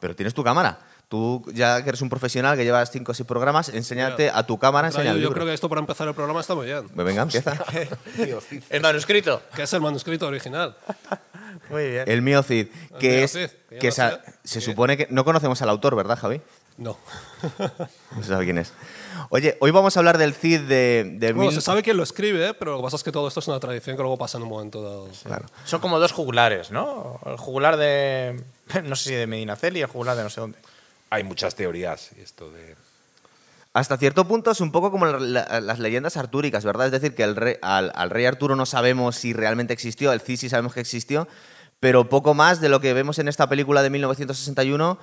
pero tienes tu cámara. Tú ya que eres un profesional que llevas cinco o seis programas, enséñate a tu cámara, enseña Yo, creo que esto para empezar el programa está muy bien. Pues Venga, empieza. El manuscrito. Que es el manuscrito original. Muy bien. El mío Cid, que mío es Cid, que se supone que no conocemos al autor, ¿verdad, Javi? No. No se sabe quién es. Oye, hoy vamos a hablar del Cid de, de Bueno, mil- se sabe quién lo escribe, pero lo que pasa es que todo esto es una tradición que luego pasa en un momento dado. Claro. Son como dos jugulares, ¿no? El jugular de. No sé si de Medinaceli y el jugular de no sé dónde. Hay muchas teorías y esto de... Hasta cierto punto es un poco como la- la- las leyendas artúricas, ¿verdad? Es decir, que el rey- al, al rey Arturo no sabemos si realmente existió, el Cid sí sabemos que existió, pero poco más de lo que vemos en esta película de 1961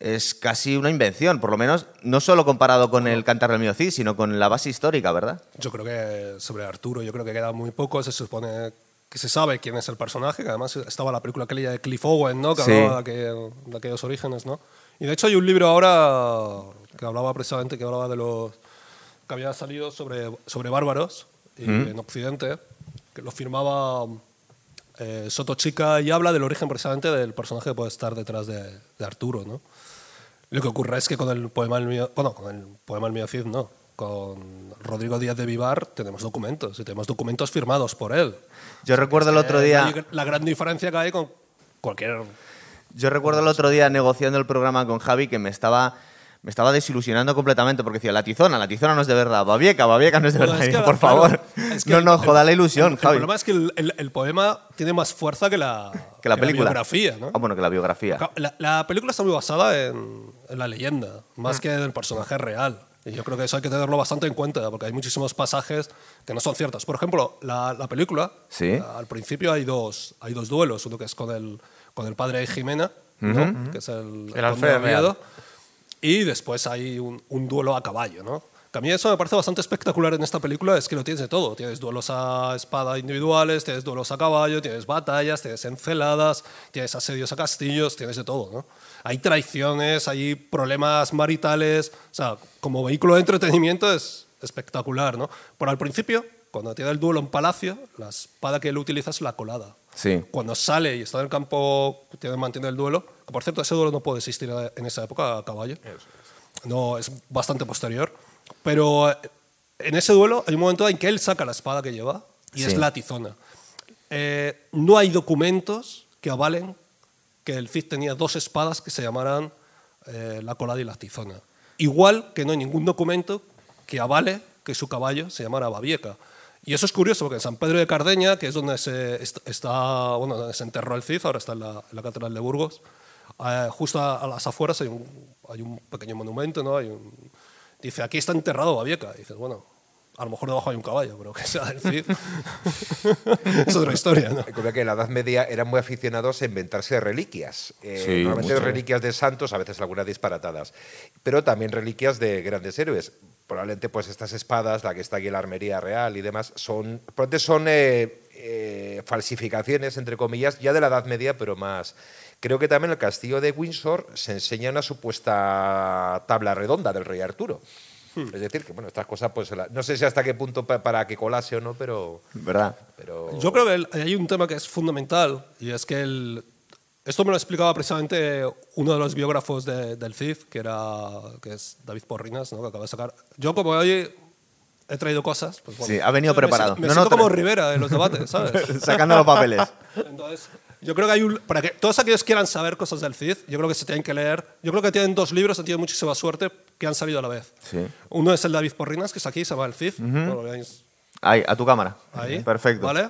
es casi una invención, por lo menos no solo comparado con el Cantar del mío Cid, sino con la base histórica, ¿verdad? Yo creo que sobre Arturo, yo creo que queda muy poco. Se supone que se sabe quién es el personaje, que además estaba la película aquella de Cliff Owen, ¿no? Que Sí. hablaba de, aquel- de aquellos orígenes, ¿no? Y de hecho hay un libro ahora que hablaba precisamente, que hablaba de los que había salido sobre, sobre bárbaros y en Occidente, que lo firmaba eh, Soto Chica y habla del origen precisamente del personaje que puede estar detrás de, de Arturo, ¿no? Lo que ocurre es que con el poema El mío, bueno, con el poema El mío Cid no, con Rodrigo Díaz de Vivar tenemos documentos y tenemos documentos firmados por él. Yo recuerdo el otro día... La, la gran diferencia que hay con cualquier Yo recuerdo el otro día negociando el programa con Javi que me estaba, me estaba desilusionando completamente porque decía, la tizona, la tizona no es de verdad, Babieca, Babieca no es de verdad. es que, por claro, favor, es que no el- nos el- joda la ilusión, El Javi. problema es que el, el- el poema tiene más fuerza que la, que la película. biografía, ¿no? Ah, bueno, que la biografía. La, la película está muy basada en, en la leyenda, más que en el personaje real. Y yo creo que eso hay que tenerlo bastante en cuenta, porque hay muchísimos pasajes que no son ciertos. Por ejemplo, la, la película, Sí. al principio hay dos, hay dos duelos. Uno que es con el, con el padre de Jimena, ¿no? que es el, El conde Alfredo. Y después hay un, un duelo a caballo, ¿no? Que a mí eso me parece bastante espectacular en esta película, es que lo tienes de todo. Tienes duelos a espada individuales, tienes duelos a caballo, tienes batallas, tienes enceladas, tienes asedios a castillos, tienes de todo, ¿no? Hay traiciones, hay problemas maritales, o sea, como vehículo de entretenimiento es espectacular, ¿no? Pero al principio, cuando tiene el duelo en palacio, la espada que él utiliza es la colada. Sí. Cuando sale y está en el campo, tiene mantiene el duelo, que por cierto, ese duelo no puede existir en esa época a caballo. No, es bastante posterior. Pero eh, en ese duelo hay un momento en que él saca la espada que lleva y es Sí. la tizona. Eh, no hay documentos que avalen que el Cid tenía dos espadas que se llamaran eh, la colada y la tizona. Igual que no hay ningún documento que avale que su caballo se llamara Babieca. Y eso es curioso porque en San Pedro de Cardeña, que es donde se est- está, bueno, donde se enterró el Cid, ahora está en la, en la Catedral de Burgos, eh, justo a, a las afueras hay un, hay un pequeño monumento, ¿no? Hay un- dice, aquí está enterrado Babieca. Y dices, bueno, a lo mejor debajo hay un caballo, pero que sea del Cid. es otra historia, ¿no? Recuerda que en la Edad Media eran muy aficionados a inventarse reliquias. Eh, Sí, normalmente mucho. reliquias de santos, a veces algunas disparatadas. Pero también reliquias de grandes héroes. Probablemente pues estas espadas, la que está aquí en la armería real y demás, son, probablemente son eh, eh, falsificaciones, entre comillas, ya de la Edad Media, pero más... Creo que también en el castillo de Windsor se enseña una supuesta tabla redonda del rey Arturo. Es decir, que bueno, estas cosas, pues no sé si hasta qué punto pa- para que colase o no, pero... ¿Verdad? pero Yo creo que hay un tema que es fundamental y es que el, esto me lo explicaba precisamente uno de los biógrafos de- del CID, que, era, que es David Porrinas, ¿no? que acaba de sacar. Yo como hoy he traído cosas. Pues, bueno, Sí, ha venido me preparado. Me, No, siento no, como Rivera en los debates, ¿sabes? Sacando los papeles. Entonces, yo creo que hay un. Para que todos aquellos que quieran saber cosas del CID, yo creo que se tienen que leer. Yo creo que tienen dos libros, han tenido muchísima suerte, que han salido a la vez. Sí. Uno es el David Porrinas, que es aquí, se llama El CID. Bueno, lo veis Ahí, a tu cámara. ahí. Perfecto. ¿Vale?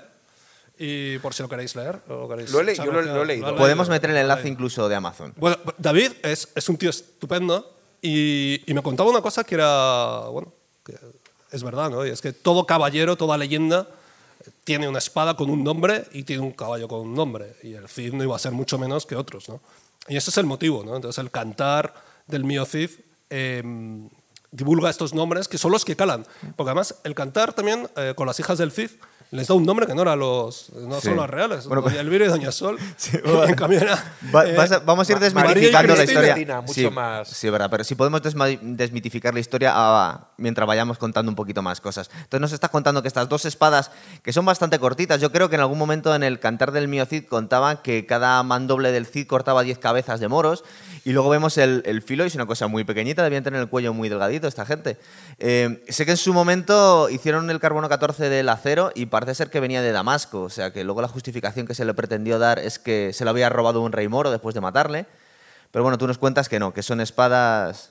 Y por si lo queréis leer. lo queréis Lo he yo lo- lo he leído. ¿Lo has Podemos meter el enlace leído. incluso de Amazon. Bueno, David es, es un tío estupendo y, y me contaba una cosa que era, bueno, que es verdad, ¿no? Y es que todo caballero, toda leyenda tiene una espada con un nombre y tiene un caballo con un nombre. Y el Cid no iba a ser mucho menos que otros, ¿no? Y ese es el motivo, ¿no? Entonces el cantar del mío Cid eh, divulga estos nombres que son los que calan. Porque además el cantar también eh, con las hijas del Cid les da un nombre que no era los no Sí. son los reales. Bueno, Doña Elvira y Doña Sol. bueno. en cambio era, Va- eh, vas a- vamos a ir desmitificando la historia. Mucho sí, más. Sí, verdad, pero si podemos desmitificar la historia ah, mientras vayamos contando un poquito más cosas. Entonces nos estás contando que estas dos espadas, que son bastante cortitas, yo creo que en algún momento en el cantar del mío Cid contaban que cada mandoble del Cid cortaba 10 cabezas de moros y luego vemos el, el filo y es una cosa muy pequeñita, debían tener el cuello muy delgadito esta gente. Eh, sé que en su momento hicieron el carbono 14 del acero y parece ser que venía de Damasco, o sea que luego la justificación que se le pretendió dar es que se lo había robado un rey moro después de matarle. Pero bueno, tú nos cuentas que no, que son espadas.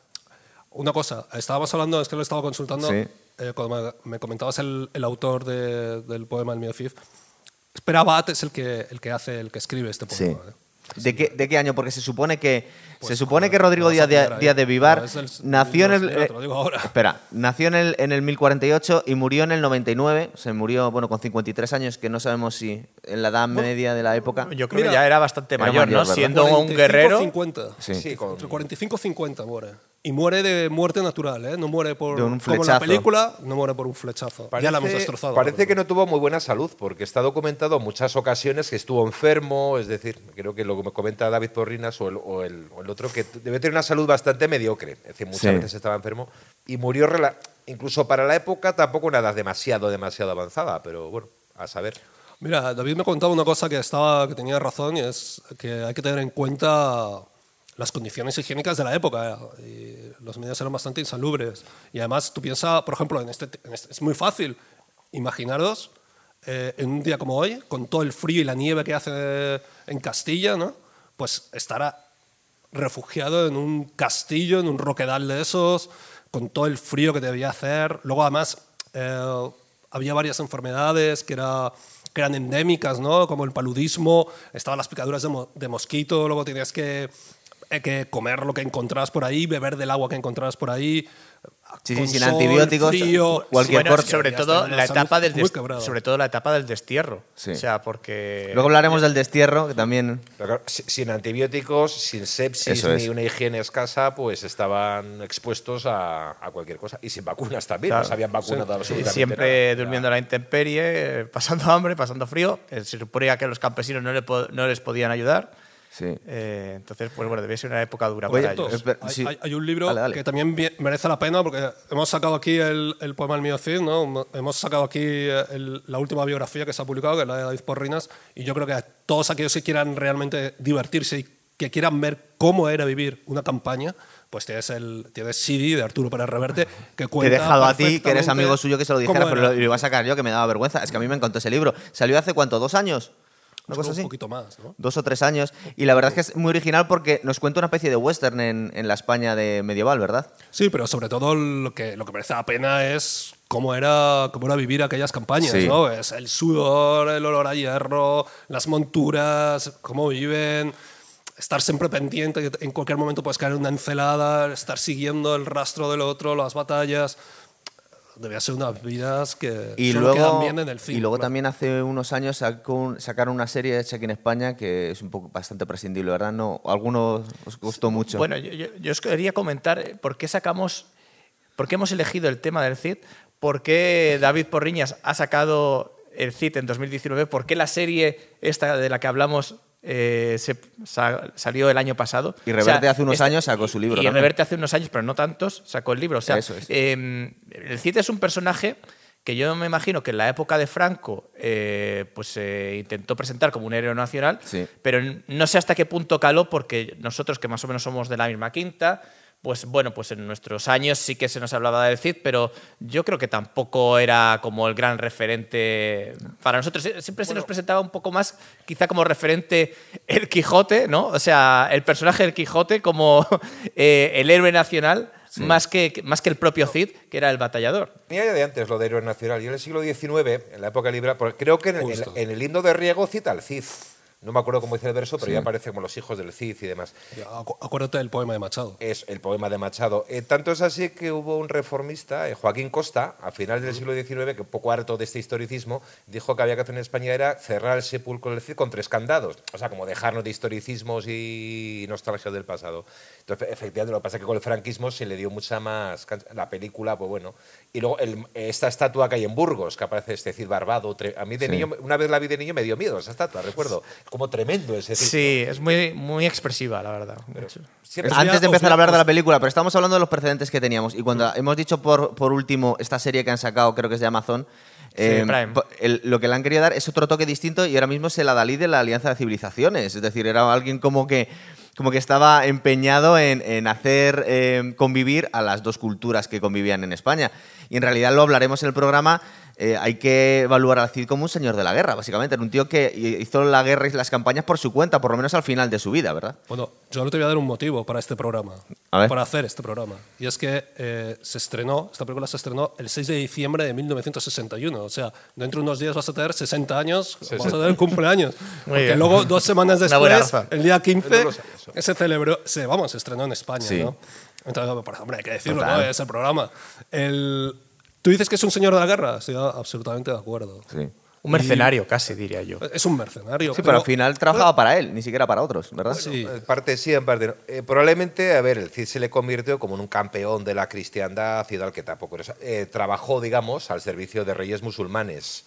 Una cosa, estábamos hablando, es que lo estaba consultando, Sí. eh, cuando me, me comentabas el, el autor de- del poema El mío Cid. Espera Abad es el que, el que hace, el que escribe este Sí. poema. ¿eh? ¿De qué, ¿De qué año? Porque se supone que Pues, se supone joder, que Rodrigo Díaz. Díaz de Vivar nació en el eh, espera nació en el, en el 1048 y murió en el 99 se murió bueno con 53 años que no sabemos si en la edad media de la época Yo creo Mira, que ya era bastante era mayor, mayor, ¿no? ¿verdad? Siendo un 45, guerrero. 50. Sí. Sí, con- Entre 45 y 50 muere. Y muere de muerte natural, ¿eh? No muere por. De un como en la película, no muere por un flechazo. ya la hemos destrozado. Parece que no tuvo muy buena salud, porque está documentado en muchas ocasiones que estuvo enfermo, es decir, creo que lo que me comenta David Porrinas o el, o el- o el otro, que debe tener una salud bastante mediocre, es decir, muchas Sí. veces estaba enfermo y murió, incluso para la época, tampoco una edad demasiado, demasiado avanzada, pero bueno, a saber. Mira, David me contaba una cosa que, estaba, que tenía razón y es que hay que tener en cuenta las condiciones higiénicas de la época. los medios eran bastante insalubres. Y además, tú piensas, por ejemplo, este, este- es muy fácil. Imaginaros eh, en un día como hoy, con todo el frío y la nieve que hace en Castilla, ¿no? pues estará refugiado en un castillo, en un roquedal de esos, con todo el frío que debía hacer. Luego, además, eh, había varias enfermedades que eran endémicas, ¿no? como el paludismo, estaban las picaduras de, mo- de mosquito, luego tenías que, eh, que comer lo que encontrabas por ahí, beber del agua que encontrabas por ahí. Sí, sí, sin sol, antibióticos, frío. cualquier Bueno, corte. sobre todo la etapa del des- sobre todo la etapa del destierro. Sí. O sea, porque luego hablaremos del destierro que también Pero sin antibióticos, sin sepsis Eso es. ni una higiene escasa, pues estaban expuestos a, a cualquier cosa. Y sin vacunas también, Claro. no se habían vacunado Sí, absolutamente siempre nada. durmiendo a la intemperie, eh, pasando hambre, pasando frío. Eh, Se suponía que los campesinos no, le po- no les podían ayudar. Sí. Eh, entonces, pues bueno, debía ser una época dura Oye, para ellos. Espera, hay, sí. hay- hay un libro Dale, dale. que también merece la pena porque hemos sacado aquí el, el poema El mío Cid, ¿no? hemos sacado aquí eh, el- la última biografía que se ha publicado, que es la de David Porrinas, y yo creo que a todos aquellos que quieran realmente divertirse y que quieran ver cómo era vivir una campaña, pues tienes el tienes CD de Arturo Pérez Reverte que Te he cuenta dejado a ti, que eres amigo suyo, que se lo dijera, pero lo, lo iba a sacar yo, que me daba vergüenza. Es que a mí me encantó ese libro. ¿Salió hace cuánto? ¿Dos años? ¿Una cosa así? un poquito más, ¿no? Dos o tres años. Y la verdad es que es muy original porque nos cuenta una especie de western en, en la España de medieval, ¿verdad? Sí, pero sobre todo lo que, lo que merece la pena es cómo era, cómo era vivir aquellas campañas, Sí. ¿no? Es el sudor, el olor a hierro, las monturas, cómo viven, estar siempre pendiente, que en cualquier momento puedes caer en una encelada, estar siguiendo el rastro del otro, las batallas. Debía ser unas vidas que Y solo quedan luego, bien en el film. y luego claro. también hace unos años sacó un- sacaron una serie hecha aquí en España que es un poco bastante prescindible, ¿verdad? No, algunos os gustó mucho. Bueno, yo, yo- yo os quería comentar eh, por qué sacamos, por qué hemos elegido el tema del CID, por qué David Porriñas ha sacado el CID en 2019, por qué la serie esta de la que hablamos eh, se, sa- salió el año pasado. Y Reverte hace unos años sacó su libro Y, también. Reverte hace unos años, pero no tantos, sacó el libro. O sea, Eso es. eh, el Cid es un personaje que yo me imagino que en la época de Franco eh, pues se intentó presentar como un héroe nacional, Sí. pero no sé hasta qué punto caló porque nosotros que más o menos somos de la misma quinta, pues bueno, pues en nuestros años sí que se nos hablaba del Cid, pero yo creo que tampoco era como el gran referente para nosotros. Sie- Siempre se nos presentaba un poco más, quizá como referente el Quijote, ¿no? O sea, el personaje del Quijote como eh, el héroe nacional, más, que, más que el propio Cid, que era el batallador. Tenía ya de antes lo de héroe nacional. Y en el siglo XIX, en la época libre, porque creo que en, el- en el himno de Riego cita al Cid. No me acuerdo cómo dice el verso, pero ya aparece como los hijos del Cid y demás. Acu- Acuérdate del poema de Machado. Es el poema de Machado. Eh, tanto es así que hubo un reformista, eh, Joaquín Costa, a finales del siglo XIX, que poco harto de este historicismo, dijo que había que hacer en España era cerrar el sepulcro del Cid con tres candados. O sea, como dejarnos de historicismos y nostalgia del pasado. Entonces, efectivamente, lo que pasa es que con el franquismo se le dio mucha más... La película, pues bueno. Y luego el- esta estatua que hay en Burgos, que aparece este Cid Barbado. A mí de Sí. niño, una vez la vi de niño, me dio miedo esa estatua, recuerdo. Como tremendo ese Cid. Sí, es muy, muy expresiva, la verdad. Antes de empezar a hablar de la película, pero estamos hablando de los precedentes que teníamos. Y cuando hemos dicho por, por último esta serie que han sacado, creo que es de Amazon, eh, Prime. po- el- lo que le han querido dar es otro toque distinto y ahora mismo es el Adalí de la Alianza de Civilizaciones. Es decir, era alguien como que, como que estaba empeñado en, en hacer eh, convivir a las dos culturas que convivían en España. Y en realidad lo hablaremos en el programa. Eh, hay que evaluar al Cid como un señor de la guerra, básicamente. Era un tío que hizo la guerra y las campañas por su cuenta, por lo menos al final de su vida, ¿verdad? Bueno, yo ahora te voy a dar un motivo para este programa, A ver. para hacer este programa. Y es que eh, se estrenó, esta película se estrenó el 6 de diciembre de 1961. O sea, dentro de unos días vas a tener 60 años, vas a tener cumpleaños. Porque luego, dos semanas después, el día 15, No lo sabía eso. se celebró, se, vamos, se estrenó en España, Sí. ¿no? Entonces, por hombre, hay que decirlo, Total. ¿no? Es el programa. El, ¿Tú dices que es un señor de la guerra? Estoy absolutamente de acuerdo. Sí. Un mercenario, casi, diría yo. Es un mercenario. Sí, pero al final trabajaba para él, ni siquiera para otros, ¿verdad? Sí. En parte sí, en parte no. Eh, probablemente, a ver, el Cid se le convirtió como en un campeón de la cristiandad y tal, que tampoco era- eh, trabajó, digamos, al servicio de reyes musulmanes.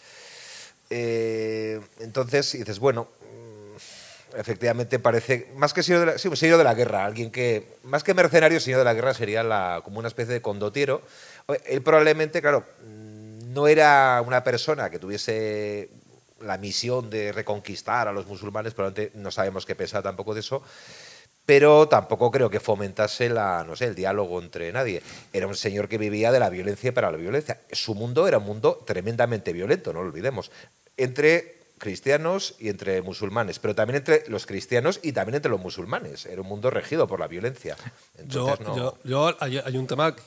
Eh, entonces dices, bueno, efectivamente parece, más que señor un señor de la guerra, alguien que, más que mercenario, señor de la guerra sería como una especie de condotiero. Él probablemente, claro, mm, no era una persona que tuviese la misión de reconquistar a los musulmanes, probablemente no sabemos qué pensaba tampoco de eso, pero tampoco creo que fomentase la, el diálogo entre nadie. Era un señor que vivía de la violencia para la violencia. Su mundo era un mundo tremendamente violento, no lo olvidemos, entre cristianos y entre musulmanes, pero también entre los cristianos y también entre los musulmanes. Era un mundo regido por la violencia. Yo, Entonces, no- yo, yo- hay, hay un tema que,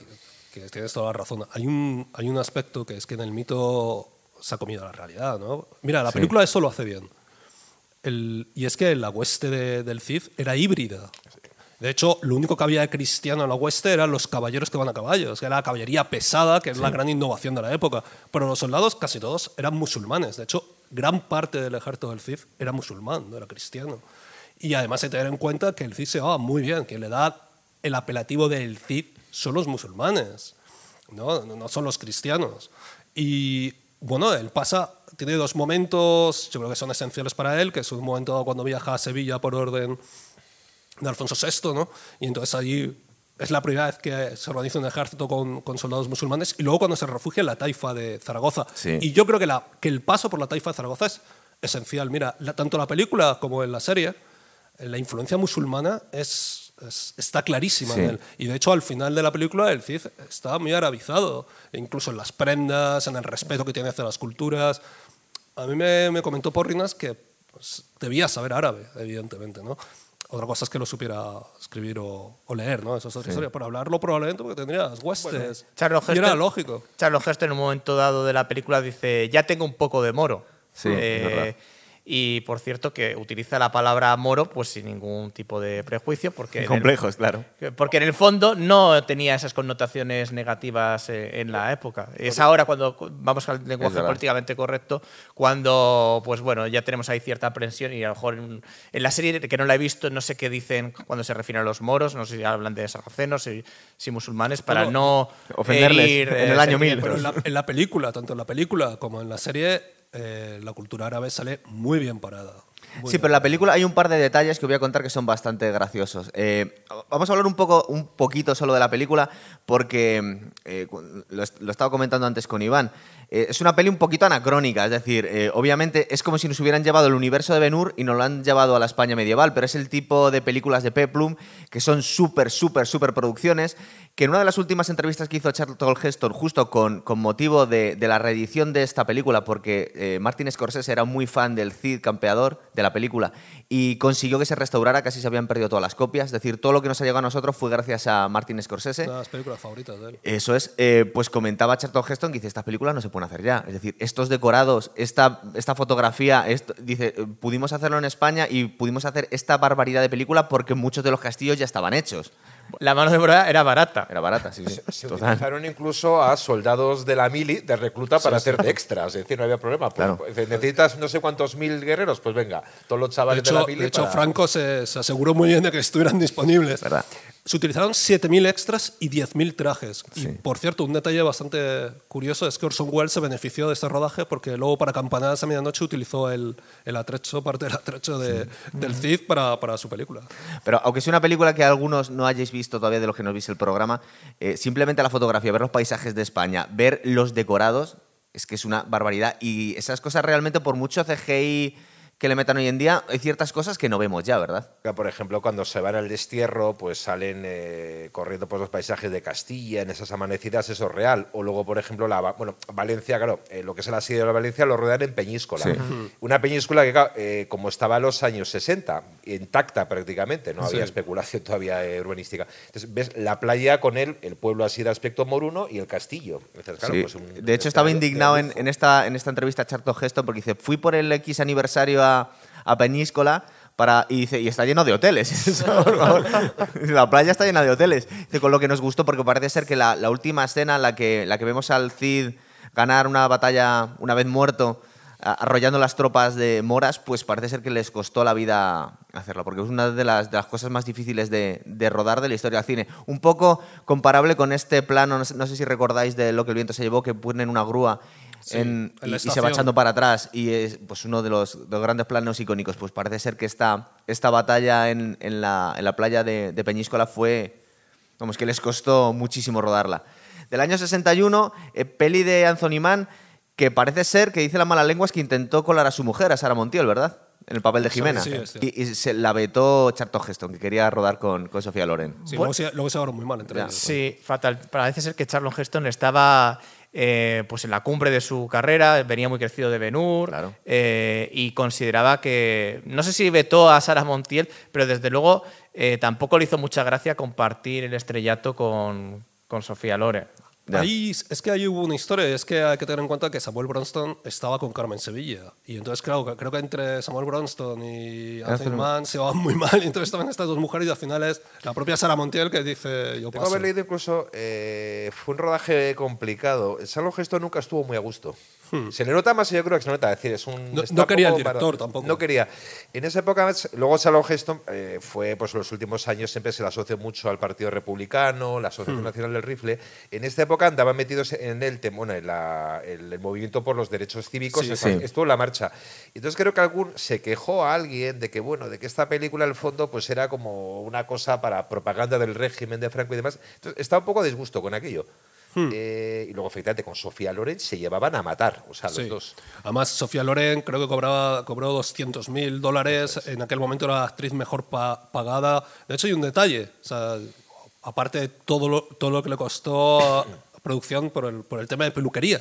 que tienes toda la razón. Hay un, hay un aspecto que es que en el mito se ha comido la realidad, ¿no? Mira, la Sí. película eso lo hace bien. El- y es que la hueste de- del Cid era híbrida. De hecho, lo único que había de cristiano en la hueste eran los caballeros que van a caballos, que era la caballería pesada, que es la gran innovación de la época. Pero los soldados, casi todos, eran musulmanes. De hecho, gran parte del ejército del Cid era musulmán, no era cristiano. Y además hay que tener en cuenta que el Cid se va muy bien, que le da el apelativo del Cid son los musulmanes, no, no son los cristianos. Y bueno, él pasa, tiene dos momentos, yo creo que son esenciales para él, que es un momento cuando viaja a Sevilla por orden de Alfonso VI, ¿no? Y entonces allí es la primera vez que se organiza un ejército con, con soldados musulmanes y luego cuando se refugia en la taifa de Zaragoza. Sí. Y yo creo que, la, que el paso por la taifa de Zaragoza es esencial. Mira, la- tanto la película como en la serie, eh, la influencia musulmana es, es- está clarísima Sí. en él. Y de hecho, al final de la película, el Cid está muy arabizado, incluso en las prendas, en el respeto que tiene hacia las culturas. A mí me, me comentó Porrinas que pues, debía saber árabe, evidentemente, ¿no? Otra cosa es que lo supiera escribir o, o leer, ¿no? Eso es otra historia. Pero hablarlo probablemente porque tendría las huestes. Charles y era lógico. Charles Heston en un momento dado de la película dice, ya tengo un poco de moro. Sí, es verdad. Y por cierto que utiliza la palabra moro pues sin ningún tipo de prejuicio porque en el- Complejos, claro. porque en el fondo no tenía esas connotaciones negativas eh, en la época. Es ahora cuando vamos al lenguaje políticamente correcto, cuando pues bueno, ya tenemos ahí cierta aprensión y a lo mejor en, en la serie que no la he visto no sé qué dicen cuando se refieren a los moros, no sé si hablan de sarracenos, si, si musulmanes para no Ofenderles herir, en el eh, año 1000. sentimientos. Pero en la, en la película, tanto en la película como en la serie, eh, la cultura árabe sale muy bien parada. Muy Sí, bien pero en la película hay un par de detalles que voy a contar que son bastante graciosos. Eh, vamos a hablar un poco, un poquito solo de la película, porque eh, lo estaba comentando antes con Iván. Eh, es una peli un poquito anacrónica, es decir, eh, obviamente es como si nos hubieran llevado el universo de Ben Hur y nos lo han llevado a la España medieval, pero es el tipo de películas de Peplum que son súper, súper, súper producciones, que en una de las últimas entrevistas que hizo Charlton Heston, justo con, con motivo de, de la reedición de esta película, porque eh, Martin Scorsese era muy fan del Cid campeador, de la película y consiguió que se restaurara, casi se habían perdido todas las copias. Es decir, todo lo que nos ha llegado a nosotros fue gracias a Martin Scorsese. Las películas favoritas de él. Eso es, eh, pues comentaba Charlton Heston que dice, estas películas no se pueden hacer ya. Es decir, estos decorados, esta, esta fotografía, esto- dice, eh, pudimos hacerlo en España y pudimos hacer esta barbaridad de película porque muchos de los castillos ya estaban hechos. La mano de obra era barata. Era barata, sí, sí. Se Total. utilizaron incluso a soldados de la mili de recluta para hacer de extras, es decir, no había problema. Pues, Claro. pues, necesitas no sé cuántos mil guerreros, pues venga, todos los De chavales de, hecho, la mili. de hecho, para- Franco se, se aseguró muy bien de que estuvieran disponibles. ¿Verdad? Se utilizaron 7.000 extras y 10.000 trajes. Y, por cierto, un detalle bastante curioso es que Orson Welles se benefició de este rodaje porque luego para Campanadas a Medianoche utilizó el, el atrecho, parte del atrecho de- del Cid para, para su película. Pero aunque sea una película que algunos no hayáis visto todavía de los que nos viste el programa, eh, simplemente la fotografía, ver los paisajes de España, ver los decorados, es que es una barbaridad. Y esas cosas realmente, por mucho CGI que le metan hoy en día, hay ciertas cosas que no vemos ya, ¿verdad? Por ejemplo, cuando se van al destierro, pues salen eh, corriendo por los paisajes de Castilla, en esas amanecidas, eso es real. O luego, por ejemplo, la, bueno, Valencia, claro, eh, lo que es el asedio de la Valencia lo rodean en Peñíscola. Sí. Una Peñíscola que, claro, eh, como estaba en los años 60, intacta prácticamente, no había especulación todavía eh, urbanística. Entonces, ves la playa con él, el pueblo así de aspecto moruno y el castillo. Entonces, claro, Sí. pues un- de hecho, estaba indignado en, esta, en esta entrevista a Charlton Heston porque dice, fui por el X aniversario a, a Peñíscola para, y dice, y está lleno de hoteles. La playa está llena de hoteles. Dice, con lo que nos gustó, porque parece ser que la, última escena, la que, la que vemos al Cid ganar una batalla una vez muerto, arrollando las tropas de moras, pues parece ser que les costó la vida hacerlo, porque es una de las, de las cosas más difíciles de, de rodar de la historia del cine. Un poco comparable con este plano, no sé, no sé si recordáis de lo que el viento se llevó, que ponen una grúa Sí, en- en la y, y se va echando para atrás y es pues, uno de los, de los grandes planos icónicos. Pues parece ser que esta, esta batalla en, en la, en la playa de, de Peñíscola fue, vamos, que les costó muchísimo rodarla. Del año 61, eh, peli de Anthony Mann, que parece ser que dice la mala lengua es que intentó colar a su mujer, a Sara Montiel, ¿verdad? En el papel de Jimena. sí, cierto. y, y se la vetó Charlton Heston, que quería rodar con, con Sofía Loren. Sí, Bueno. luego, se, luego se muy mal entre Ya. ellos. Sí, fatal. Parece ser que Charlon Heston estaba eh, pues en la cumbre de su carrera, venía muy crecido de Benur Claro. eh, y consideraba que, no sé si vetó a Sara Montiel, pero desde luego eh, tampoco le hizo mucha gracia compartir el estrellato con, con Sofía Loren. Ahí es que ahí hubo una historia, es que hay que tener en cuenta que Samuel Bronston estaba con Carmen Sevilla. Y entonces, claro, que- creo que entre Samuel Bronston y Anthony Anthony- Mann se van muy mal. Y entonces estaban estas dos mujeres y al final es la propia Sara Montiel que dice: Yo Tengo paso. haber leído incluso, eh, fue un rodaje complicado. Salón Gesto nunca estuvo muy a gusto. Se le nota más, yo creo que se le nota. Es decir, es un. Hmm. No- no quería el director para- tampoco. No quería. En esa época, luego Salón Gesto eh, fue, pues en los últimos años siempre se le asoció mucho al Partido Republicano, la Asociación Hmm. Nacional del Rifle. En esta época andaban metidos en el, bueno, en la- el, el movimiento por los derechos cívicos. Sí, sí. Estuvo en la marcha. Entonces creo que algún se quejó a alguien de que, bueno, de que esta película, el fondo, pues era como una cosa para propaganda del régimen de Franco y demás. Entonces estaba un poco a disgusto con aquello. Hmm. Eh, y luego, efectivamente, con Sofía Loren se llevaban a matar, o sea, los Sí. dos. Además, Sofía Loren creo que cobraba, cobró 200 mil dólares. En aquel momento era la actriz mejor pa- pagada. De hecho, hay un detalle. O sea, aparte de todo lo, todo lo que le costó producción por el, por el tema de peluquería.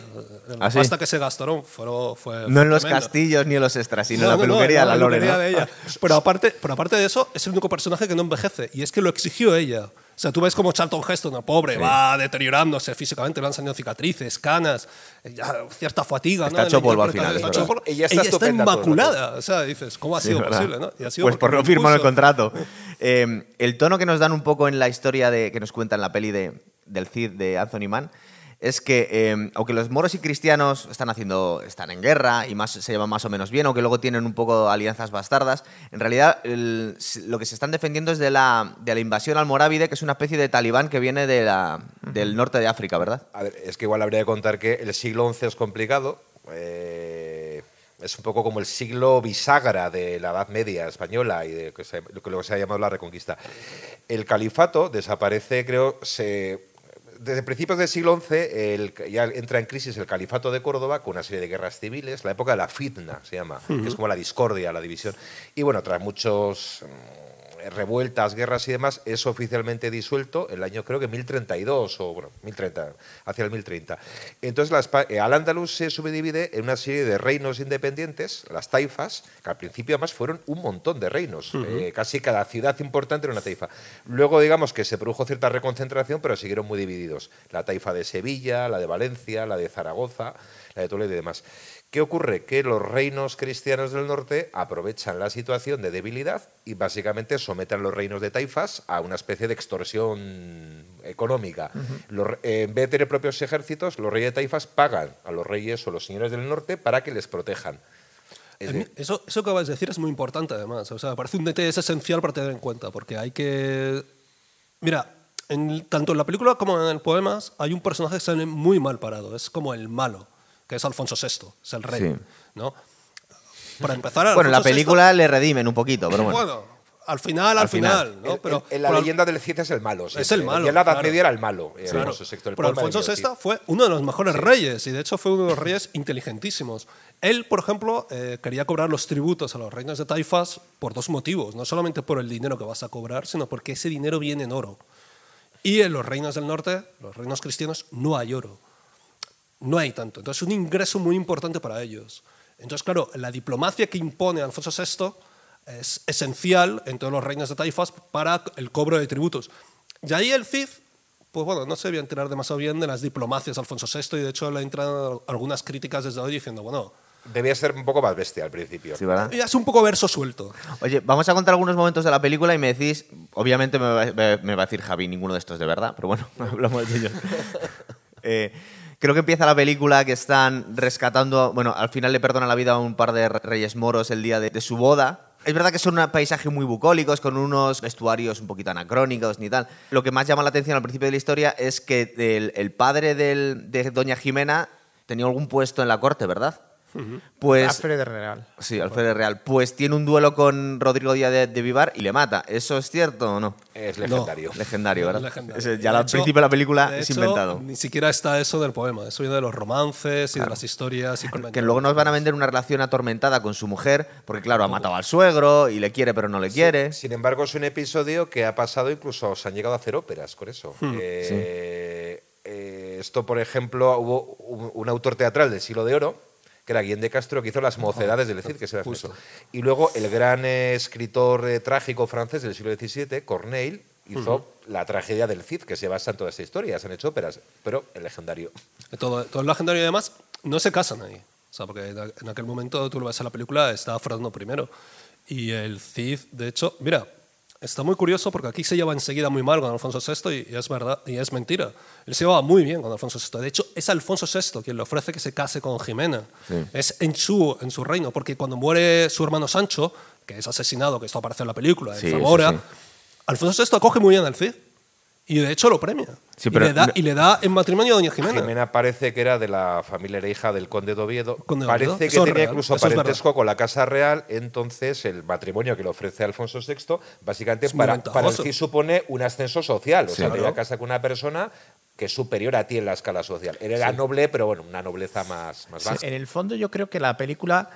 La ¿Ah, sí? pasta que se gastaron fueron, fue, No en los tremendo. castillos ni en los extras, sino en No, la no, no, peluquería, en la Loren. peluquería ¿no? de ella. Pero aparte, pero aparte de eso, es el único personaje que no envejece. Y es que lo exigió ella. O sea, tú ves como Charlton Heston, el pobre, va deteriorándose físicamente, le han salido cicatrices, canas, eh, ya cierta fatiga. Está ¿no? hecho polvo al final, está es hecho polvo. Ella está estupenda todo el rato. inmaculada. O sea, dices, ¿cómo ha Sí, sido posible? ¿no? Y ha sido pues por no firmar el contrato. Eh, el tono que nos dan un poco en la historia de, que nos cuentan la peli de, del Cid de Anthony Mann es que eh, aunque los moros y cristianos están haciendo están en guerra y más se llevan más o menos bien, aunque luego tienen un poco alianzas bastardas, en realidad el- lo que se están defendiendo es de la, de la invasión almorávide, que es una especie de talibán que viene de la- del norte de África, ¿verdad? A ver, es que igual habría que contar que el siglo XI es complicado. eh, es un poco como el siglo bisagra de la Edad Media española y de que se- lo que luego se ha llamado la Reconquista. El califato desaparece, creo, se, desde principios del siglo XI el- ya entra en crisis el califato de Córdoba con una serie de guerras civiles, la época de la fitna se llama, que es como la discordia, la división. Y bueno, tras muchos mm, revueltas, guerras y demás, es oficialmente disuelto el año creo que 1032 o bueno, 1030, hacia el 1030. Entonces la eh, Al-Ándalus se subdivide en una serie de reinos independientes, las taifas, que al principio además fueron un montón de reinos, eh, casi cada ciudad importante era una taifa. Luego digamos que se produjo cierta reconcentración, pero siguieron muy divididos. La taifa de Sevilla, la de Valencia, la de Zaragoza, la de Toledo y demás. ¿Qué ocurre? Que los reinos cristianos del norte aprovechan la situación de debilidad y básicamente someten los reinos de taifas a una especie de extorsión económica. Los re- eh, en vez de tener propios ejércitos, los reyes de taifas pagan a los reyes o los señores del norte para que les protejan. Es de- Eso, eso que acabas de decir es muy importante, además. O sea, parece un detalle es esencial para tener en cuenta, porque hay que. Mira, en- tanto en la película como en el poemas hay un personaje que sale muy mal parado. Es como el malo, que es Alfonso VI, es el rey. Sí. ¿no? Para empezar, Bueno, en la Alfonso VI película le redimen un poquito, pero bueno. bueno, al final, al, Al final, final. ¿no? el- Pero, el- en la pero- leyenda del Cid es el malo. Es el malo, Y en la Edad claro. Media era el malo. eh, Claro, Alfonso VI, el pero Alfonso. VI fue uno de los mejores reyes y de hecho fue uno de los reyes inteligentísimos. Él, por ejemplo, eh, quería cobrar los tributos a los reinos de taifas por dos motivos, no solamente por el dinero que vas a cobrar, sino porque ese dinero viene en oro. Y en los reinos del norte, los reinos cristianos, no hay oro. No hay tanto. Entonces es un ingreso muy importante para ellos. Entonces, claro, la diplomacia que impone Alfonso VI es esencial en todos los reinos de taifas para el cobro de tributos. Y ahí el Cid, pues bueno, no se debía enterar demasiado bien de las diplomacias de Alfonso VI y de hecho le entran algunas críticas desde hoy diciendo, bueno, Debía ser un poco más bestia al principio. Sí, ¿verdad? ya es un poco verso suelto. Oye, vamos a contar algunos momentos de la película y me decís, obviamente me va, me- me va a decir Javi, ninguno de estos de verdad, pero bueno, hablamos de ellos. Eh, creo que empieza la película que están rescatando, bueno, al final le perdonan la vida a un par de reyes moros el día de, de su boda. Es verdad que son un paisaje muy bucólicos, con unos vestuarios un poquito anacrónicos ni tal. Lo que más llama la atención al principio de la historia es que el, el padre de Doña Jimena tenía algún puesto en la corte, ¿verdad? Pues Alfredo Real. Sí, Alfredo Real. Pues tiene un duelo con Rodrigo Díaz de, de Vivar y le mata. ¿Eso es cierto o no? Es legendario. Legendario, ¿verdad? Legendario. Ya al principio de la película de es hecho, inventado. Ni siquiera está eso del poema, eso viene de los romances y de las historias. Y Que luego nos van a vender una relación atormentada con su mujer, porque claro, ha matado al suegro y le quiere pero no le quiere. Sin embargo, es un episodio que ha pasado, incluso se han llegado a hacer óperas con eso. Hmm, Eh, eh, esto, por ejemplo, hubo un, un autor teatral del siglo de oro, que era Guillén de Castro, que hizo Las mocedades del Cid, que se llama Justo. Y luego el gran eh, escritor eh, trágico francés del siglo XVII, Corneille, hizo la tragedia del Cid, que se basa en toda esta historia. Se han hecho óperas, pero el legendario. Todo, todo el legendario y demás no se casan ahí. O sea, porque en aquel momento tú lo ves en la película, está Fernando primero. Y el Cid, de hecho, mira, está muy curioso porque aquí se lleva enseguida muy mal con Alfonso VI y, y es verdad, y es mentira. Él se llevaba muy bien con Alfonso VI. De hecho, es Alfonso VI quien le ofrece que se case con Jimena. Es en su, en su reino, porque cuando muere su hermano Sancho, que es asesinado, que esto aparece en la película, en Sí, Zamora, sí, sí. Alfonso VI acoge muy bien al Cid. Y de hecho lo premia. Sí, y, le da, no- y le da en matrimonio a Doña Jimena. Jimena parece que era de la familia, era hija del conde de Oviedo. Conde de Oviedo. Parece que Eso tenía real, incluso parentesco con la Casa Real. Entonces, el matrimonio que le ofrece Alfonso VI, básicamente para, para supone un ascenso social. O sea, Claro. voy a casa con una persona que es superior a ti en la escala social. Era noble, pero bueno, una nobleza más, más baja. En el fondo yo creo que la película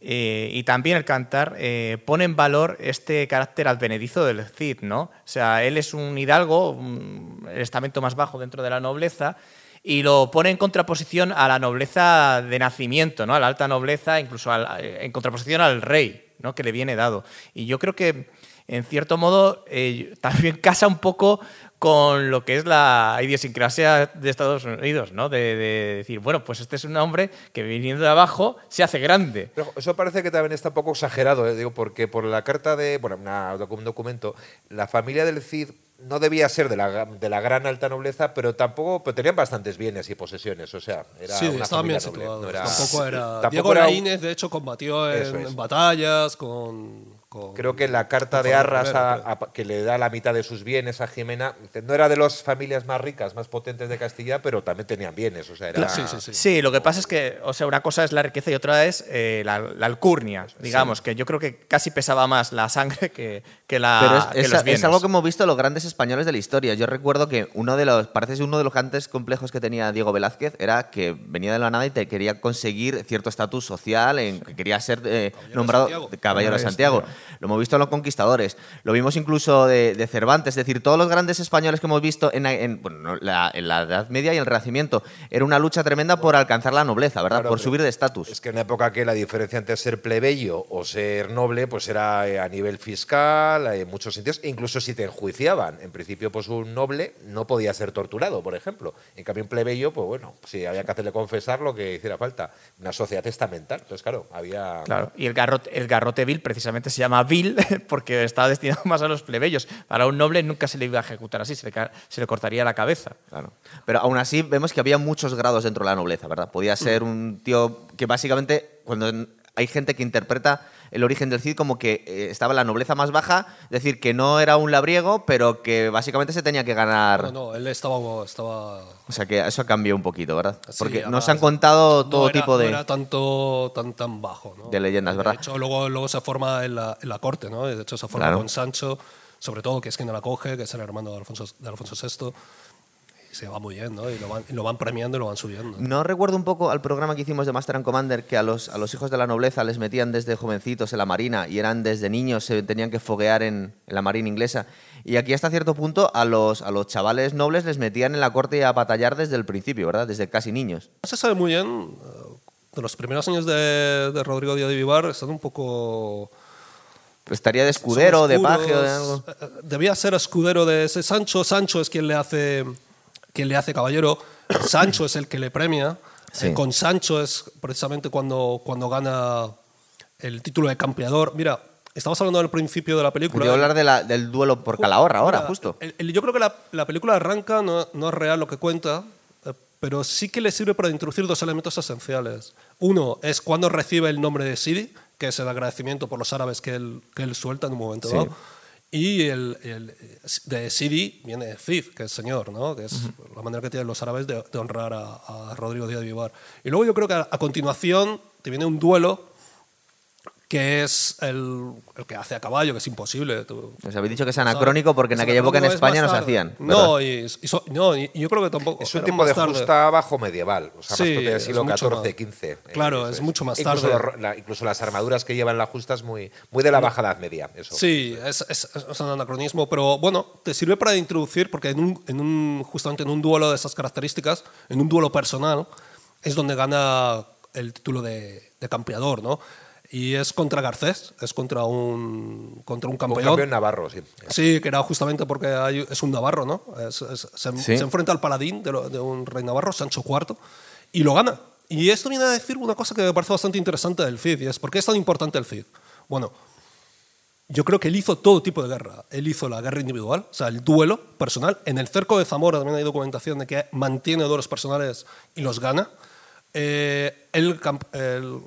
eh, y también el cantar eh, pone en valor este carácter advenedizo del Cid, ¿no? O sea, él es un hidalgo, un- el estamento más bajo dentro de la nobleza, y lo pone en contraposición a la nobleza de nacimiento, ¿no? A la alta nobleza, incluso al- eh, en contraposición al rey, ¿no? Que le viene dado. Y yo creo que, en cierto modo, eh, también casa un poco con lo que es la idiosincrasia de Estados Unidos, ¿no? De, de decir, bueno, pues este es un hombre que viniendo de abajo se hace grande. Pero eso parece que también está un poco exagerado, ¿eh? digo, porque por la carta de, bueno, una- un documento, la familia del Cid no debía ser de la, de la gran alta nobleza, pero tampoco, pero tenían bastantes bienes y posesiones, o sea, era sí, una estaban familia bien situados. no era- tampoco era. tampoco Diego era un- Laínez, de hecho, combatió Eso en, es. en batallas con, con- Creo que la carta de Arras a- a- que le da la mitad de sus bienes a Jimena, no era de las familias más ricas, más potentes de Castilla, pero también tenían bienes, o sea, era... Sí, sí, sí. Sí, lo que pasa es que, o sea, una cosa es la riqueza y otra es eh, la, la alcurnia, digamos, que yo creo que casi pesaba más la sangre que, que la, Pero es, que es- los es bienes. algo que hemos visto los grandes españoles de la historia. Yo recuerdo que uno de los, parece ser uno de los grandes complejos que tenía Diego Velázquez era que venía de la nada y te quería conseguir cierto estatus social, en, que quería ser eh, nombrado Santiago. Caballero de Santiago. Santiago. lo hemos visto en los conquistadores, lo vimos incluso de, de Cervantes, es decir, todos los grandes españoles que hemos visto en, en, bueno, no, la, en la Edad Media y el Renacimiento, era una lucha tremenda por alcanzar la nobleza, ¿verdad? Claro, por subir de estatus. Es que en una época que la diferencia entre ser plebeyo o ser noble pues era eh, a nivel fiscal, en muchos sentidos, e incluso si te enjuiciaban. En principio, pues un noble no podía ser torturado, por ejemplo. En cambio, un plebeyo, pues bueno, si había que hacerle confesar lo que hiciera falta. Una sociedad testamental. Entonces, claro, había... Claro, y el garrote, el garrote vil precisamente se llama vil porque estaba destinado más a los plebeyos. Para un noble nunca se le iba a ejecutar así, se le, se le cortaría la cabeza. Claro. Pero aún así vemos que había muchos grados dentro de la nobleza, ¿verdad? Podía ser un tío que básicamente, cuando hay gente que interpreta el origen del Cid como que eh, estaba en la nobleza más baja, es decir, que no era un labriego, pero que básicamente se tenía que ganar. No, no, él estaba, estaba O sea que eso cambió un poquito, ¿verdad? Sí, Porque además, nos han contado todo no era- tipo de... No era tanto tan, tan bajo, ¿no? de leyendas, ¿verdad? De hecho, luego, luego se forma en la, en la corte, ¿no? De hecho, se forma Claro. con Sancho, sobre todo, que es quien la coge, que es el hermano de Alfonso, de Alfonso VI. Se va muy bien, ¿no? Y lo van, y lo van premiando y lo van subiendo. No recuerdo un poco al programa que hicimos de Master and Commander que a los, a los hijos de la nobleza les metían desde jovencitos en la marina y eran desde niños, se tenían que foguear en, en la marina inglesa. Y aquí hasta cierto punto a los, a los chavales nobles les metían en la corte a batallar desde el principio, ¿verdad? Desde casi niños. No se sabe muy bien. eh, De los primeros años de, de Rodrigo Díaz de Vivar están un poco... Estaría de escudero, de paje o de algo. Eh, eh, Debía ser escudero de ese Sancho. Sancho es quien le hace, quien le hace caballero. Sancho es el que le premia. Sí. Eh, con Sancho es precisamente cuando, cuando gana el título de campeador. Mira, estamos hablando del principio de la película. Quiero hablar de la- del duelo por Calahorra ahora, Mira, justo. el- el- yo creo que la, la película arranca, no, no es real lo que cuenta, eh, pero sí que le sirve para introducir dos elementos esenciales. Uno es cuando recibe el nombre de Sidi, que es el agradecimiento por los árabes que él, que él suelta en un momento Sí. dado. Y el, el- de Sidi viene Cid, que es señor, ¿no? que es la manera que tienen los árabes de, honrar a, a Rodrigo Díaz de Vivar. Y luego yo creo que a, a continuación te viene un duelo que es el, el que hace a caballo, que es imposible. Tú- Os habéis dicho que es anacrónico porque en es aquella época en es España no se hacían. No, y, y so- no, y yo creo que tampoco. Es un tipo de tarde. justa bajo medieval, o sea, Sí, más del es siglo XIV, XV. eh, Claro, eso es mucho más incluso tarde. la- incluso las armaduras que llevan la justa es muy, muy de la baja edad media. Eso. Sí, es, es- es un anacronismo, pero bueno, te sirve para introducir, porque en un, en un- justamente en un duelo de esas características, en un duelo personal, es donde gana el título de, de campeador, ¿no? Y es contra Garcés, es contra un, contra un Un campeón. campeón navarro, sí. Sí, que era justamente porque hay- es un navarro, ¿no? Es- es- se, Sí. se enfrenta al paladín de, lo- de un rey navarro, Sancho IV, y lo gana. Y esto viene a decir una cosa que me parece bastante interesante del Cid, y es ¿por qué es tan importante el Cid? Bueno, yo creo que él hizo todo tipo de guerra. Él hizo la guerra individual, o sea, el duelo personal. En el cerco de Zamora también hay documentación de que mantiene duelos personales y los gana. Eh, camp- el,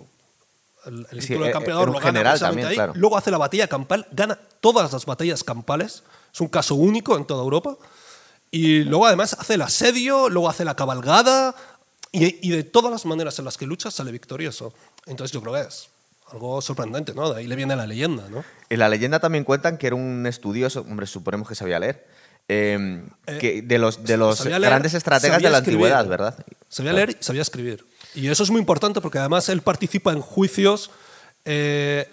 el- el título eh, de campeador era un lo gana general también, ahí. claro. Luego hace la batalla campal, gana todas las batallas campales. Es un caso único en toda Europa. Y luego además hace el asedio, luego hace la cabalgada. Y, y de todas las maneras en las que lucha sale victorioso. Entonces yo creo que es algo sorprendente, ¿no? De ahí le viene la leyenda, ¿no? En la leyenda también cuentan que era un estudioso, hombre, suponemos que sabía leer, eh, Eh, que de los, de los leer, grandes estrategas de la escribir. antigüedad, ¿verdad? Sabía leer y sabía escribir. Y eso es muy importante porque además él participa en juicios eh,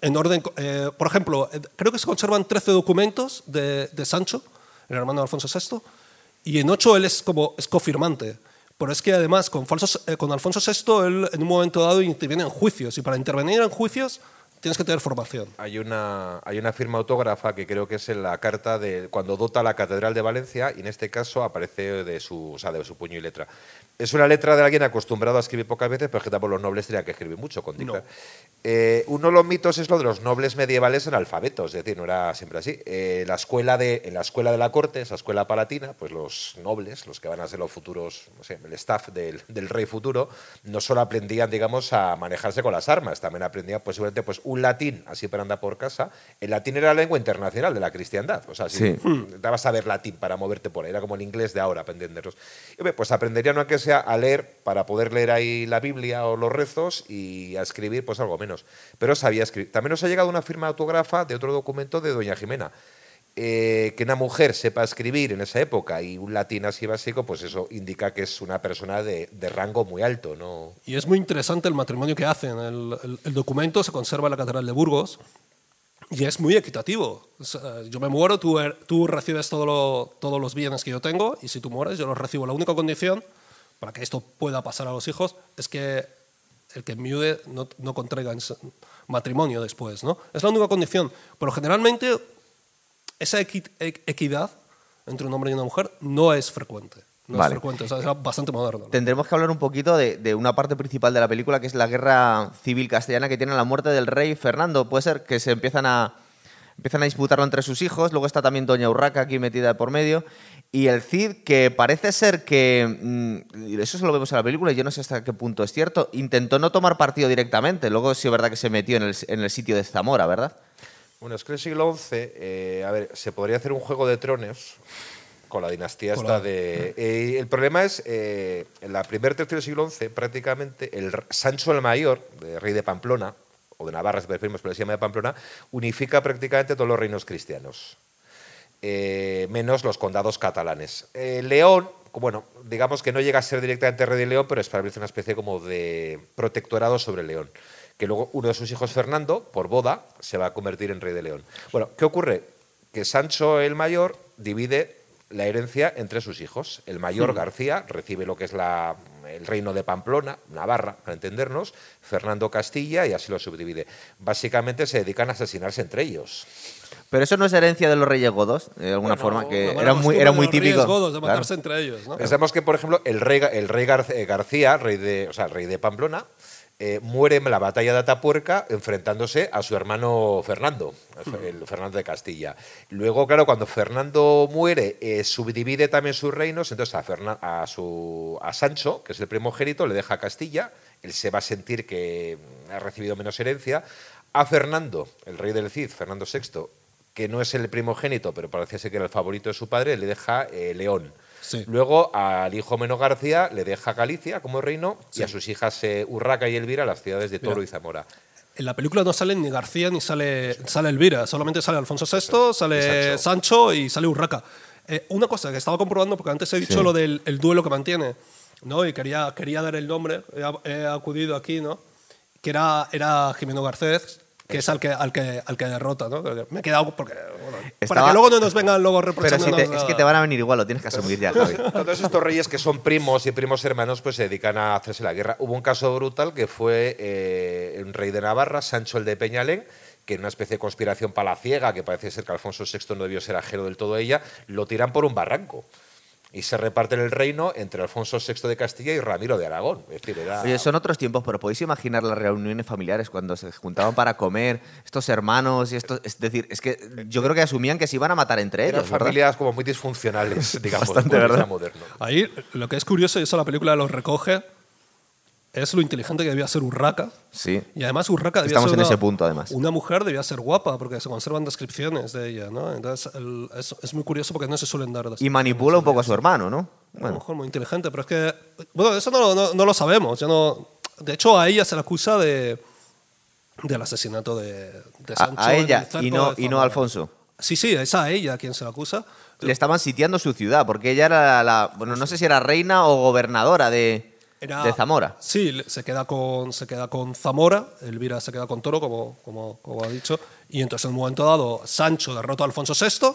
en orden. eh, por ejemplo, creo que se conservan 13 documentos de, de Sancho, el hermano de Alfonso VI, y en 8 él es como es. Pero es que además con, Falsos- eh, con Alfonso VI él en un momento dado interviene en juicios y para intervenir en juicios tienes que tener formación. Hay una, hay una firma autógrafa que creo que es en la carta de cuando dota la Catedral de Valencia y en este caso aparece de su, o sea, de su puño y letra. Es una letra de alguien acostumbrado a escribir pocas veces, pero que tampoco los nobles tenían que escribir mucho con dictar. Eh, uno de los mitos es lo de los nobles medievales en alfabetos, es decir, no era siempre así. Eh, la escuela de, en la escuela de la corte, esa escuela palatina, pues los nobles, los que van a ser los futuros, no sé, el staff del, del rey futuro, no solo aprendían, digamos, a manejarse con las armas, también aprendían, pues seguramente, pues un latín, así para andar por casa. El latín era la lengua internacional de la cristiandad, o sea, si Sí. necesitabas saber latín para moverte por ahí, era como el inglés de ahora, para entenderlos. Y, hombre, pues aprenderían aunque sea a leer, para poder leer ahí la Biblia o los rezos y a escribir, pues algo menos. Pero sabía escribir. También nos ha llegado una firma autógrafa de otro documento de Doña Jimena. Eh, que una mujer sepa escribir en esa época y un latín así básico, pues eso indica que es una persona de, rango muy alto, ¿no? Y es muy interesante el matrimonio que hacen. El, documento se conserva en la Catedral de Burgos y es muy equitativo. Yo me muero, tú, er- recibes todo todos los bienes que yo tengo y si tú mueres, yo los recibo. La única condición para que esto pueda pasar a los hijos es que el que enviude no, no contraiga matrimonio después. ¿no? Es la única condición. Pero generalmente esa equi- e- equidad entre un hombre y una mujer no es frecuente. No Vale. es frecuente, o sea, es bastante moderno. ¿no? Tendremos que hablar un poquito de, de una parte principal de la película, que es la guerra civil castellana que tiene la muerte del rey Fernando. Puede ser que se empiezan a, empiezan a disputarlo entre sus hijos. Luego está también Doña Urraca aquí metida por medio. Y el Cid, que parece ser que, mm, eso se lo vemos en la película y yo no sé hasta qué punto es cierto, intentó no tomar partido directamente. Luego sí es verdad que se metió en el, en el sitio de Zamora, ¿verdad? Bueno, es que en el siglo XI, eh, a ver, se podría hacer un juego de tronos con la dinastía Con esta la- de... eh, el problema es, eh, en la primer tercio del siglo XI, prácticamente, el Sancho el Mayor, rey de Pamplona, o de Navarra, si preferimos, pero se llama de Pamplona, unifica prácticamente todos los reinos cristianos, eh, menos los condados catalanes. León, bueno, digamos que no llega a ser directamente rey de León, pero establece una especie como de protectorado sobre León. Que luego uno de sus hijos, Fernando, por boda, se va a convertir en rey de León. Bueno, ¿qué ocurre? Que Sancho el Mayor divide la herencia entre sus hijos. El mayor García recibe lo que es la, el reino de Pamplona, Navarra, para entendernos, Fernando Castilla y así lo subdivide. Básicamente se dedican a asesinarse entre ellos. Pero eso no es herencia de los reyes godos, de alguna forma, que era buena muy, era de muy los reyes típico. godos de Claro. matarse entre ellos, ¿no? Pensamos que, por ejemplo, el rey, el rey Gar- eh, García, rey de, o sea, rey de Pamplona, eh, muere en la batalla de Atapuerca enfrentándose a su hermano Fernando, el Fernando de Castilla. Luego, claro, cuando Fernando muere, eh, subdivide también sus reinos, entonces a, Fernan- a, su, a Sancho, que es el primogénito, le deja Castilla, él se va a sentir que mm, ha recibido menos herencia. A Fernando, el rey del Cid, Fernando VI, que no es el primogénito, pero parece ser que era el favorito de su padre, le deja eh, León. Sí. Luego al hijo Meno García le deja Galicia como reino y a sus hijas eh, Urraca y Elvira las ciudades de Toro Mira. y Zamora. En la película no salen ni García ni sale, sale Elvira, solamente sale Alfonso VI, sale Y Sancho. y sale Urraca. Eh, una cosa que estaba comprobando, porque antes he dicho Sí. lo del el duelo que mantiene, ¿no? y quería, quería dar el nombre, he, he acudido aquí, ¿no? que era, era Jimeno Garcés, que es al que, al, que, al que derrota. ¿no? Me he quedado porque, bueno, para Estaba- que luego no nos vengan luego Pero reprochando si te- es que te van a venir igual, lo tienes que asumir ya, Javi. Todos estos reyes que son primos y primos hermanos pues se dedican a hacerse la guerra. Hubo un caso brutal que fue eh, un rey de Navarra, Sancho el de Peñalén, que en una especie de conspiración palaciega, que parece ser que Alfonso VI no debió ser ajeno del todo a ella, lo tiran por un barranco. Y se reparten el reino entre Alfonso VI de Castilla y Ramiro de Aragón. Es decir, era... Oye, son otros tiempos, pero podéis imaginar las reuniones familiares cuando se juntaban para comer, estos hermanos y estos. Es decir, es que yo creo que asumían que se iban a matar entre Eran ellos. ¿verdad? familias como muy disfuncionales, digamos, Bastante, ¿verdad? moderno. Ahí lo que es curioso, y eso la película lo recoge, es lo inteligente que debía ser Urraca. Sí. Y además Urraca debía Estamos ser en una, ese punto, además. Una mujer debía ser guapa, porque se conservan descripciones de ella, ¿no? Entonces el- es, es muy curioso porque no se suelen dar Y manipula un poco a su hermano, ¿no? A lo Bueno, mejor muy inteligente, pero es que... Bueno, eso no, no- no lo sabemos. Yo no, de hecho, a ella se le acusa de, del asesinato de, de a, Sancho. a ella el y no, y no a. Alfonso. Sí, sí, es a ella quien se le acusa. Le estaban sitiando su ciudad, porque ella era la, la- bueno, no sé si era reina o gobernadora de, Era- de Zamora. Sí, se queda con, se queda con Zamora, Elvira se queda con Toro, como, como, como ha dicho, y entonces en un momento dado Sancho derrota a Alfonso VI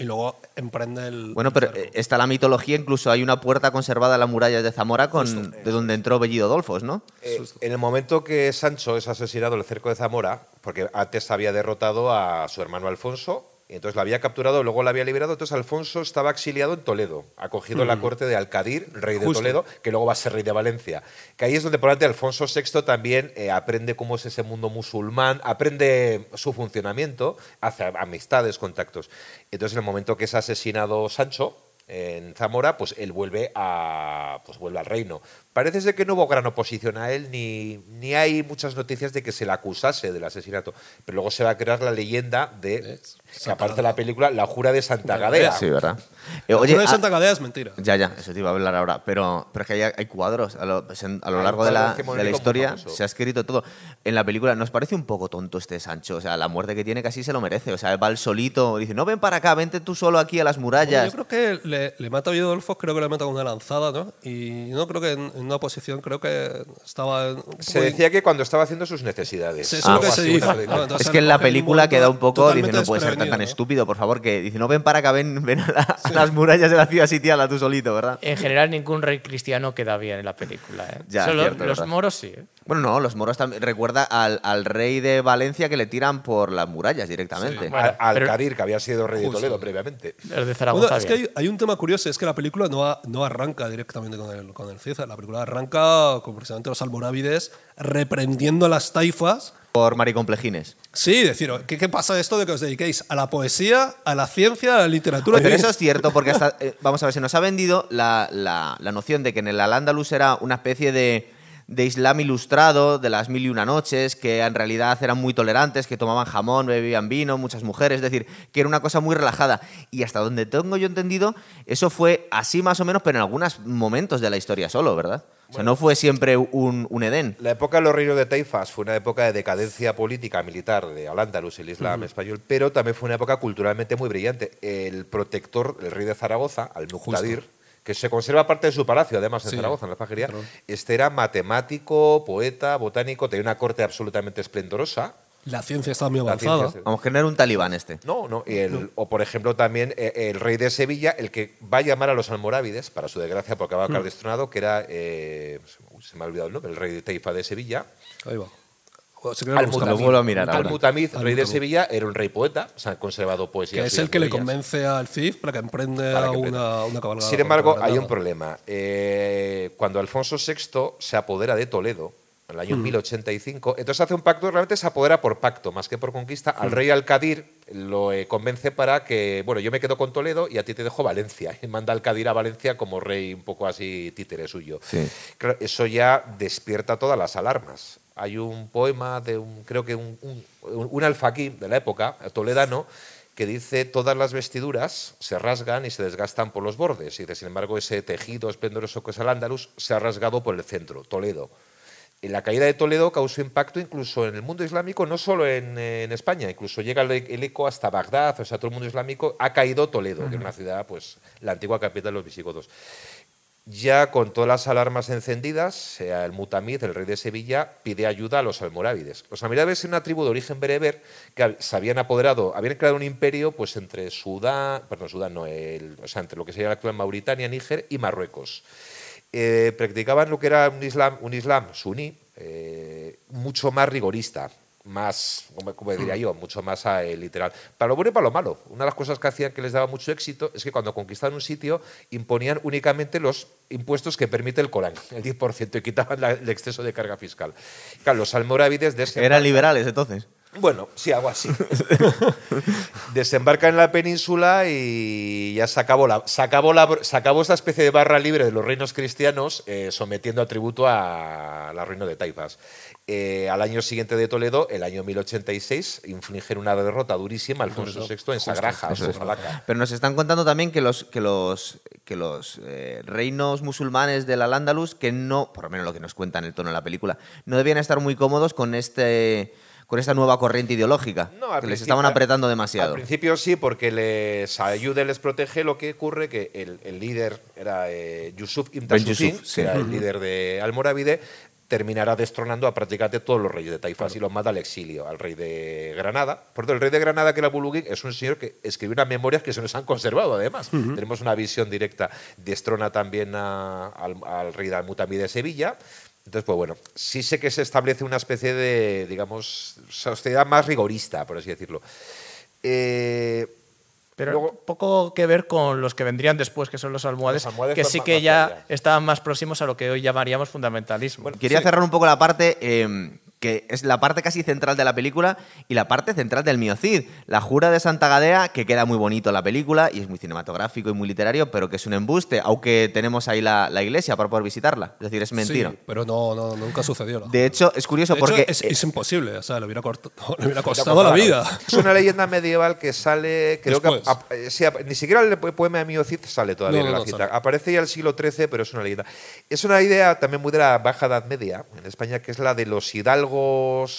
y luego emprende el... Bueno, pero el eh, está la mitología, incluso hay una puerta conservada en las murallas de Zamora con, de donde entró Bellido Dolfos, ¿no? Eh, en el momento que Sancho es asesinado en el cerco de Zamora, porque antes había derrotado a su hermano Alfonso, entonces lo había capturado, luego lo había liberado, entonces Alfonso estaba exiliado en Toledo, acogido en la corte de Alcadir, rey de Justo. Toledo, que luego va a ser rey de Valencia. Que ahí es donde probablemente Alfonso VI también eh, aprende cómo es ese mundo musulmán, aprende su funcionamiento, hace amistades, contactos. Entonces en el momento que es asesinado Sancho, en Zamora, pues él vuelve a pues vuelve al reino. Parece ser que no hubo gran oposición a él, ni, ni hay muchas noticias de que se le acusase del asesinato. Pero luego se va a crear la leyenda de que aparece en la película La Jura de Santa Gadea. Sí, ¿verdad? Eh, Oye, oye, de ah, Santa Gadea es mentira. Ya, ya, eso te iba a hablar ahora. Pero, pero es que hay, hay cuadros. A lo, pues a lo largo de la, de la historia se ha escrito todo. En la película nos parece un poco tonto este Sancho. O sea, la muerte que tiene casi se lo merece. O sea, va el solito. Dice, no ven para acá, vente tú solo aquí a las murallas. yo creo que le, le mata a Vidolfo, creo que le mata con una lanzada, ¿no? Y no creo que en, en una posición, creo que estaba. Se muy- decía que cuando estaba haciendo sus necesidades. Sí, lo que es que en la película queda un poco, dice, no puede ser tan, tan estúpido, por favor, que dice, no ven para acá, ven, ven a, la- a las murallas de la ciudad sitiada tú solito, ¿verdad? En general, ningún rey cristiano queda bien en la película. ¿eh? Ya, Solo cierto, los verdad. moros sí. ¿eh? Bueno, no, los moros también. Recuerda al, al rey de Valencia que le tiran por las murallas directamente. Bueno, Al- Al pero- Cadir, que había sido rey de. Toledo previamente. Los de Zaragoza. Bueno, es que hay, hay un tema curioso, es que la película no, a- no arranca directamente con el, con el Cid. La película arranca con precisamente los almorávides reprendiendo a las taifas. Por maricomplejines. Sí, decir, ¿qué, ¿qué pasa esto de que os dediquéis a la poesía, a la ciencia, a la literatura? Pero eso es cierto, porque hasta, eh, vamos a ver, se nos ha vendido la, la- la noción de que en el Al-Ándalus era una especie de, de Islam ilustrado, de las mil y una noches, que en realidad eran muy tolerantes, que tomaban jamón, bebían vino, muchas mujeres, es decir, que era una cosa muy relajada. Y hasta donde tengo yo entendido, eso fue así más o menos, pero en algunos momentos de la historia solo, ¿verdad? O sea, no fue siempre un, un Edén. La época de los reinos de Taifas fue una época de decadencia política militar de Al-Ándalus, el Islam español, pero también fue una época culturalmente muy brillante. El protector, el rey de Zaragoza, Al-Muqtadir, que se conserva parte de su palacio, además en Sí, Zaragoza, en la alfajería, este era matemático, poeta, botánico, tenía una corte absolutamente esplendorosa. La ciencia está muy avanzada. Vamos, que no era un talibán este. No, no. y el- o por ejemplo también eh, el rey de Sevilla, el que va a llamar a los almorávides, para su desgracia, porque va a quedar destronado, que era, eh, se me ha olvidado el nombre, el rey de Taifa de Sevilla. Ahí va. O si quieres, Al-Mutamiz. Lo vuelvo a mirar ahora. Al-Mutamiz, rey de. Sevilla, era un rey poeta, o sea, ha conservado poesía. que es el que le convence al Cid para que emprende Para que una, emprenda. una cabalgada. Sin embargo, hay un problema. Eh, cuando Alfonso VI se apodera de Toledo, en el año 1085, entonces hace un pacto, realmente se apodera por pacto, más que por conquista. Al rey Alcadir lo eh, convence para que, bueno, yo me quedo con Toledo y a ti te dejo Valencia. Y manda al Alcadir a Valencia como rey un poco así títere suyo. Sí. Claro, eso ya despierta todas las alarmas. Hay un poema de un, creo que un, un, un alfaquí de la época, toledano, que dice todas las vestiduras se rasgan y se desgastan por los bordes. Y dice, sin embargo, ese tejido esplendoroso que es el Andalus se ha rasgado por el centro, Toledo. Y la caída de Toledo causó impacto incluso en el mundo islámico, no solo en, en España, incluso llega el, el eco hasta Bagdad, o sea, todo el mundo islámico ha caído Toledo, que era una ciudad, pues, la antigua capital de los visigodos. Ya con todas las alarmas encendidas, el Mutamid, el rey de Sevilla, pide ayuda a los almorávides. Los almorávides eran una tribu de origen bereber que se habían apoderado, habían creado un imperio pues entre Sudán, perdón, Sudán no, el- o sea, entre lo que sería la actual Mauritania, Níger y Marruecos. Eh, practicaban lo que era un islam, un islam suní, eh, mucho más rigorista, más, como, diría yo, mucho más eh, literal. Para lo bueno y para lo malo. Una de las cosas que hacían que les daba mucho éxito es que cuando conquistaban un sitio imponían únicamente los impuestos que permite el Corán, el 10%, y quitaban la- el exceso de carga fiscal. Claro, los almorávides de ese Eran liberales entonces. bueno, sí, algo así. Desembarca en la península y ya se acabó, la, se acabó, la, se acabó esta especie de barra libre de los reinos cristianos, eh, sometiendo a tributo a la reino de Taifas. Eh, al año siguiente de Toledo, el año 1086, infligen una derrota durísima a Alfonso VI en Sagraja, Eso es. Pero nos están contando también que los, que los, que los eh, reinos musulmanes del Al-Ándalus, que no, por lo menos lo que nos cuentan el tono de la película, no debían estar muy cómodos con este con esta nueva corriente ideológica, No, al que les estaban apretando Al demasiado. principio sí, porque les ayuda y les protege. Lo que ocurre que el, el líder era eh, Yusuf Ibn sí. el líder de Almorávide, terminará destronando a prácticamente todos los reyes de Taifas y los manda al exilio, al rey de Granada. Por cierto, el rey de Granada, que era Bulugui, es un señor que escribió unas memorias que se nos han conservado, además. Tenemos una visión directa. Destrona también a- al, al rey de Almutamí de Sevilla. Entonces, pues bueno, sí sé que se establece una especie de, digamos, sociedad más rigorista, por así decirlo. Eh, Pero luego- poco que ver con los que vendrían después, que son los almohades, Los almohades que sí que más ya estaban más próximos a lo que hoy llamaríamos fundamentalismo. Quería cerrar un poco la parte. eh, que es la parte casi central de la película y la parte central del Miocid. La jura de Santa Gadea, que queda muy bonito en la película y es muy cinematográfico y muy literario, pero que es un embuste, aunque tenemos ahí la, la iglesia para poder visitarla. Es decir, es mentira. Sí, pero no, no, nunca sucedió. la De hecho, es curioso De hecho, porque... es, eh, es imposible, o sea, le hubiera, corto- le hubiera costado la vida. Es una leyenda medieval que sale, creo que Después. ap- eh, sí, ap- ni siquiera el po- poema de Miocid sale todavía No, en la no cita. sale. Aparece ya el siglo XIII, pero es una leyenda. Es una idea también muy de la Baja Edad Media en España, que es la de los hidalgos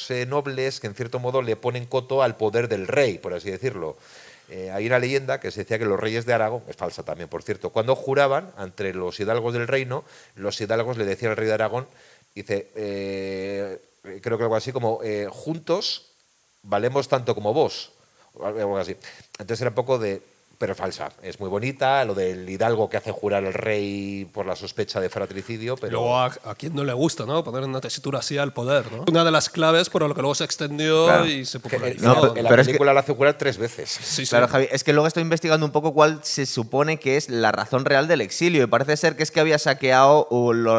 eh, nobles que en cierto modo le ponen coto al poder del rey, por así decirlo. Eh, hay una leyenda que se decía que los reyes de Aragón, es falsa también, por cierto, cuando juraban entre los hidalgos del reino, los hidalgos le decían al rey de Aragón, dice, eh, creo que algo así como, juntos valemos tanto como vos, algo así. Entonces era un poco de, pero falsa, es muy bonita, lo del hidalgo que hace jurar al rey por la sospecha de fratricidio, pero... Luego a, a quien no le gusta, ¿no? Poner una tesitura así al poder, ¿no? Una de las claves por lo que luego se extendió Claro. y se que en- popularizó. No, en pero- en la pero es que- película la hace jurar tres veces. Sí, sí. Claro, Javi, es que luego estoy investigando un poco cuál se supone que es la razón real del exilio y parece ser que es que había saqueado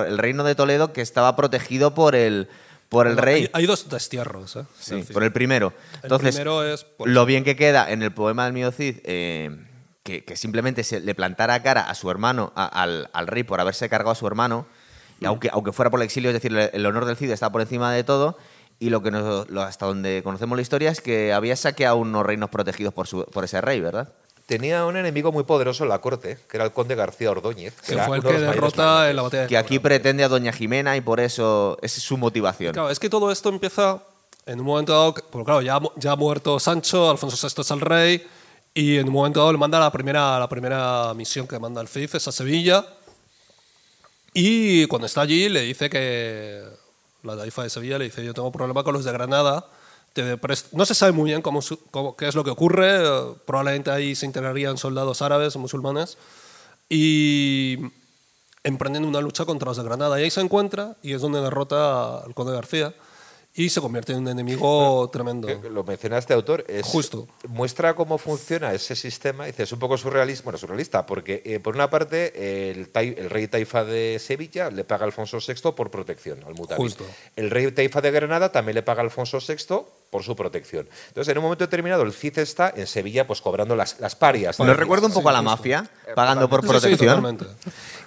el reino de Toledo que estaba protegido por el, por el rey. Hay, hay dos destierros, ¿eh? Sí, por el primero. El Entonces, primero es, lo bien que queda en el poema del mío Cid, eh, que, que simplemente se le plantara cara a su hermano, a- al, al rey, por haberse cargado a su hermano, y aunque, aunque fuera por el exilio, es decir, el, honor del Cid está por encima de todo, y lo que nos- lo- hasta donde conocemos la historia es que había saqueado unos reinos protegidos por, su- por ese rey, ¿verdad? Tenía un enemigo muy poderoso en la corte, que era el conde García Ordóñez. que fue el de que mayores derrota en la batalla de Que aquí pretende a Doña Jimena y por eso esa es su motivación. Claro, es que todo esto empieza en un momento dado, que- porque claro, ya, ya ha muerto Sancho, Alfonso VI es el rey, y en un momento dado le manda la primera, la primera misión que manda el CIF, es a Sevilla, y cuando está allí le dice que la taifa de Sevilla le dice, yo tengo problema con los de Granada, te no se sabe muy bien cómo, cómo- qué es lo que ocurre, eh, probablemente ahí se integrarían soldados árabes o musulmanes, y emprenden una lucha contra los de Granada. Y ahí se encuentra y es donde derrota al conde García y se convierte en un enemigo tremendo. Que Lo mencionaste, autor. Es, Justo. Muestra cómo funciona ese sistema. Dice, es un poco surrealista, bueno, surrealista, porque eh, por una parte el, tai- el rey Taifa de Sevilla le paga a Alfonso VI por protección al Mutabil. Justo. El rey Taifa de Granada también le paga a Alfonso VI por su protección. Entonces, en un momento determinado, el Cid está en Sevilla pues cobrando las, las parias. Nos recuerda un poco a la mafia, pagando por protección.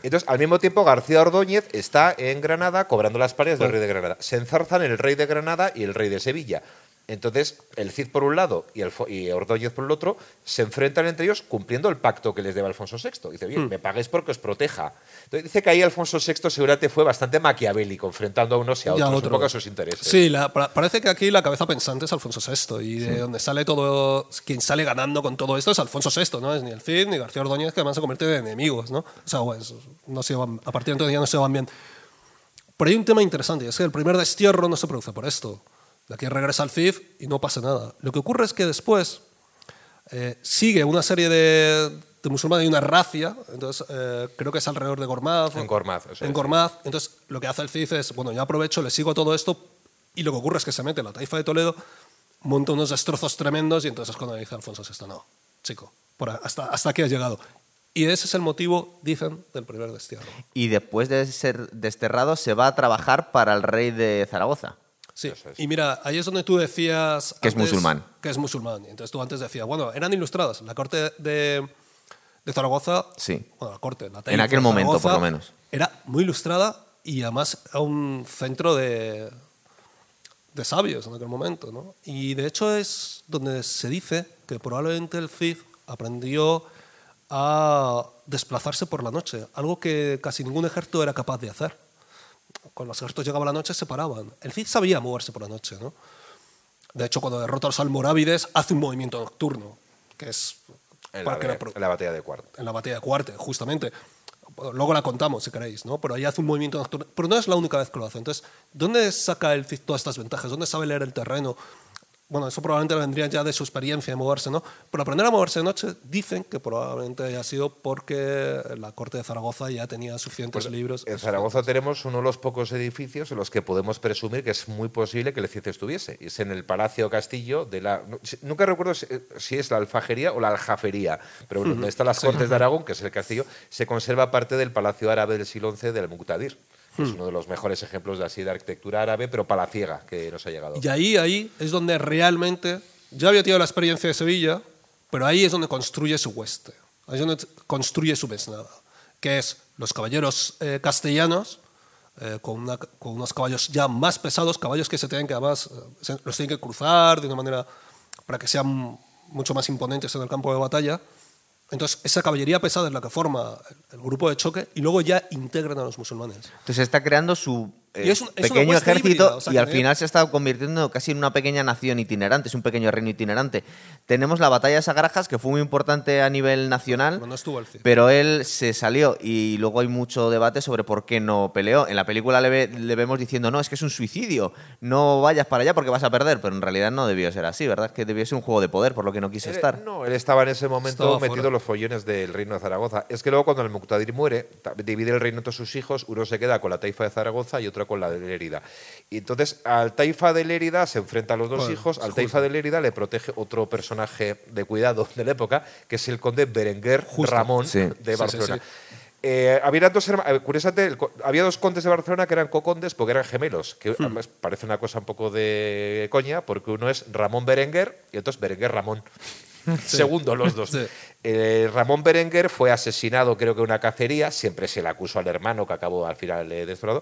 Entonces, al mismo tiempo, García Ordóñez está en Granada cobrando las parias del rey de Granada. Se enzarzan el rey de Granada y el rey de Sevilla. Entonces, el Cid por un lado y, el, y Ordóñez por el otro se enfrentan entre ellos cumpliendo el pacto que les debe Alfonso VI. Dice, Hmm. bien, me paguéis porque os proteja. Entonces, dice que ahí Alfonso VI seguramente fue bastante maquiavélico, enfrentando a unos y a Y a otros, un otro. poco a sus intereses. Sí, la- pa- parece que aquí la cabeza pensante es Alfonso VI y de donde sale todo, quien sale ganando con todo esto es Alfonso VI, no es ni el Cid ni García Ordóñez que además se convierten en enemigos, ¿no? O sea, pues, no se llevan- a partir de entonces ya no se van bien. Pero hay un tema interesante, y es que el primer destierro no se produce por esto. De aquí regresa el Cid y no pasa nada. Lo que ocurre es que después eh, sigue una serie de, de musulmanes y una racia, entonces eh, creo que es alrededor de Gormaz. En Gormaz, eso En es, Gormaz. Entonces lo que hace el Cid es, bueno, ya aprovecho, le sigo todo esto y lo que ocurre es que se mete la taifa de Toledo, monta unos destrozos tremendos y entonces es cuando dice Alfonso VI, no, chico, por hasta, hasta aquí has llegado. Y ese es el motivo, dicen, del primer destierro. Y después de ser desterrado se va a trabajar para el rey de Zaragoza. Sí, es. y mira, ahí es donde tú decías... Que es musulmán. Que es musulmán. Entonces tú antes decías, bueno, eran ilustradas. La corte de, de Zaragoza... Sí. Bueno, la corte, la En aquel momento, Zaragoza por lo menos. Era muy ilustrada y además era un centro de, de sabios en aquel momento, ¿no? Y de hecho es donde se dice que probablemente el Cid aprendió a desplazarse por la noche, algo que casi ningún ejército era capaz de hacer. Cuando los ejércitos llegaban la noche se paraban. El Cid sabía moverse por la noche, ¿no? De hecho, cuando derrota a los almorávides hace un movimiento nocturno, que es En, la, en batalla de Cuarto. en la batalla de Cuarte, justamente. Luego la contamos, si queréis, ¿no? Pero ahí hace un movimiento nocturno. Pero no es la única vez que lo hace. Entonces, ¿dónde saca el Cid todas estas ventajas? ¿Dónde sabe leer el terreno? Bueno, eso probablemente vendría ya de su experiencia de moverse, ¿no? Pero aprender a moverse de noche dicen que probablemente haya sido porque la corte de Zaragoza ya tenía suficientes libros. En Zaragoza tenemos uno de los pocos edificios en los que podemos presumir que es muy posible que el Cid estuviese. Es en el Palacio Castillo de la. Nunca recuerdo si, si es la alfajería o la aljafería, pero donde están las Cortes de Aragón, que es el castillo, se conserva parte del Palacio Árabe del siglo XI del Muqtadir. Es uno de los mejores ejemplos de así de arquitectura árabe, pero palaciega que nos ha llegado. Y ahí, ahí es donde realmente, ya había tenido la experiencia de Sevilla, pero ahí es donde construye su hueste, ahí es donde construye su mesnada, que es los caballeros eh, castellanos, eh, con, una- con unos caballos ya más pesados, caballos que se tienen que además, eh, los tienen que cruzar de una manera para que sean mucho más imponentes en el campo de batalla. Entonces, esa caballería pesada es la que forma el, grupo de choque y luego ya integran a los musulmanes. Entonces está creando su eh, Y es un- es pequeño ejército híbrida, o sea, y al final se está convirtiendo casi en una pequeña nación itinerante, es un pequeño reino itinerante. Tenemos la batalla de Sagrajas, que fue muy importante a nivel nacional, Pero no estuvo el Cid. pero él se salió y luego hay mucho debate sobre por qué no peleó. En la película le, ve- le vemos diciendo, no, es que es un suicidio, no vayas para allá porque vas a perder, pero en realidad no debió ser así, ¿verdad? Que debió ser un juego de poder, por lo que no quiso Él- estar. No, él estaba en ese momento Estaba metido en los follones del reino de Zaragoza. Es que luego cuando el Muqtadir muere, divide el reino entre sus hijos, uno se queda con la taifa de Zaragoza y otro con la de Lérida. Y entonces al taifa de Lérida se enfrentan los dos Bueno, hijos, al taifa de Lérida le protege otro personaje de cuidado de la época, que es el conde Berenguer Ramón Sí. de sí, Barcelona. sí. Eh, había, dos, eh, curiosamente, había dos condes de Barcelona que eran cocondes porque eran gemelos, que Hmm. además parece una cosa un poco de coña, porque uno es Ramón Berenguer y otro es Berenguer Ramón. Segundo los dos. Sí. Eh, Ramón Berenguer fue asesinado, creo que en una cacería, siempre se le acusó al hermano que acabó al final eh, destrozado.